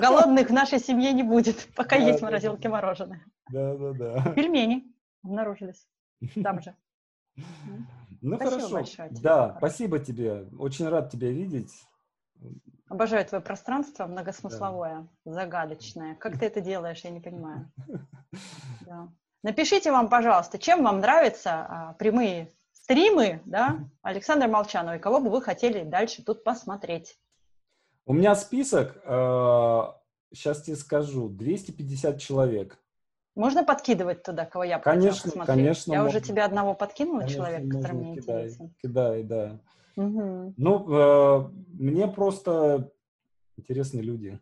Speaker 2: Голодных в нашей семье не будет, пока да, есть морозилки мороженое.
Speaker 1: Да, да, да.
Speaker 2: Пельмени обнаружились там же.
Speaker 1: Ну спасибо хорошо. Большое тебе. Да, спасибо тебе. Очень рад тебя видеть.
Speaker 2: Обожаю твое пространство многосмысловое, да. загадочное. Как ты это делаешь, я не понимаю. Да. Напишите вам, пожалуйста, чем вам нравятся а, прямые стримы, да, Александра Молчанова, и кого бы вы хотели дальше тут посмотреть.
Speaker 1: У меня список, э, сейчас тебе скажу, 250 человек.
Speaker 2: Можно подкидывать туда, кого я
Speaker 1: конечно, посмотреть? Конечно,
Speaker 2: Я можно. уже тебе одного подкинула, конечно, человека, который мне кидай, интересен.
Speaker 1: Кидай, да. Угу. Ну, э, мне просто интересны люди.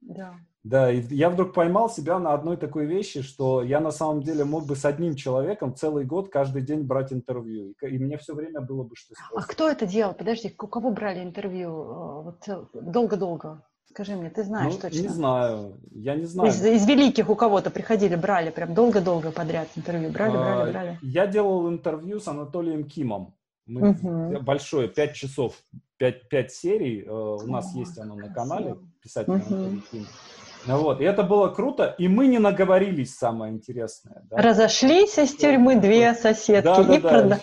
Speaker 2: Да.
Speaker 1: Да, и я вдруг поймал себя на одной такой вещи, что я на самом деле мог бы с одним человеком целый год каждый день брать интервью, и, и мне все время было бы что
Speaker 2: спросить. А кто это делал? Подожди, у кого брали интервью э, вот э, долго-долго? Скажи мне, ты знаешь ну, точно?
Speaker 1: Не знаю, я не знаю.
Speaker 2: Из, из великих у кого-то приходили, брали прям долго-долго подряд интервью, брали, а, брали, брали.
Speaker 1: Я делал интервью с Анатолием Кимом. Мы, угу. Большое, пять часов, пять, пять серий. Э, у нас О, есть оно на канале, писатель угу. Анатолий Ким. Вот, и это было круто, и мы не наговорились, самое интересное.
Speaker 2: Да? Разошлись из тюрьмы две соседки да, да, и, да. Прода...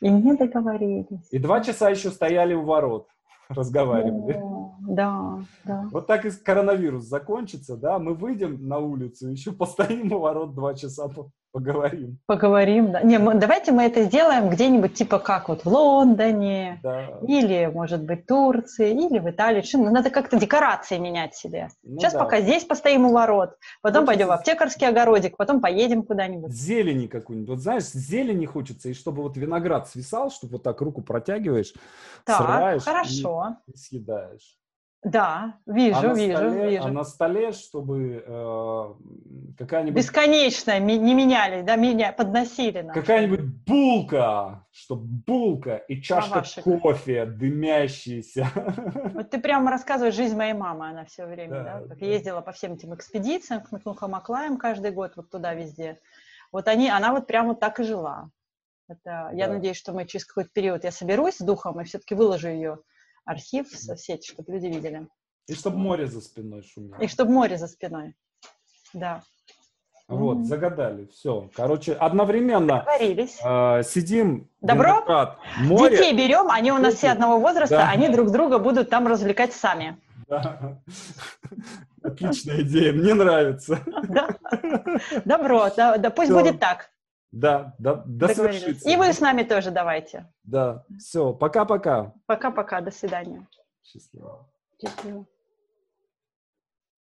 Speaker 2: и не договорились.
Speaker 1: И два часа еще стояли у ворот, разговаривали.
Speaker 2: Да, да.
Speaker 1: Вот так и коронавирус закончится, да, мы выйдем на улицу, еще постоим у ворот два часа, Поговорим.
Speaker 2: Поговорим, да. Не, мы, давайте мы это сделаем где-нибудь типа как вот в Лондоне, да. или, может быть, Турции, или в Италии. Ну, надо как-то декорации менять себе. Ну, Сейчас да. пока здесь постоим у ворот, потом хочется... пойдем в аптекарский огородик, потом поедем куда-нибудь.
Speaker 1: Зелени какую-нибудь. Вот знаешь, зелени хочется, и чтобы вот виноград свисал, чтобы вот так руку протягиваешь, так, срываешь
Speaker 2: хорошо.
Speaker 1: и съедаешь.
Speaker 2: Да, вижу, а вижу,
Speaker 1: столе,
Speaker 2: вижу.
Speaker 1: А на столе, чтобы э, какая-нибудь...
Speaker 2: Бесконечно не меняли, да, меня подносили. Нам.
Speaker 1: Какая-нибудь булка, чтобы булка и чашка кофе дымящаяся.
Speaker 2: Вот ты прямо рассказываешь жизнь моей мамы, она все время, да, да как да. ездила по всем этим экспедициям к Макнухамаклаям каждый год, вот туда везде. Вот они, она вот прямо вот так и жила. Это, да. Я надеюсь, что мы через какой-то период, я соберусь с духом и все-таки выложу ее архив в соцсети, чтобы люди видели.
Speaker 1: И чтобы море за спиной шумело.
Speaker 2: И чтобы море за спиной. Да.
Speaker 1: Вот, mm-hmm. загадали, все. Короче, одновременно э, сидим.
Speaker 2: Добро. Виноград, море. Детей берем, они у нас все одного возраста, да. они друг друга будут там развлекать сами.
Speaker 1: Да. Отличная идея, мне нравится.
Speaker 2: Да. Добро, да, да пусть все. будет так.
Speaker 1: Да, да, да совершится.
Speaker 2: И вы с нами тоже давайте.
Speaker 1: Да, все, пока-пока.
Speaker 2: Пока-пока, до свидания.
Speaker 1: Счастливо.
Speaker 2: Счастливо.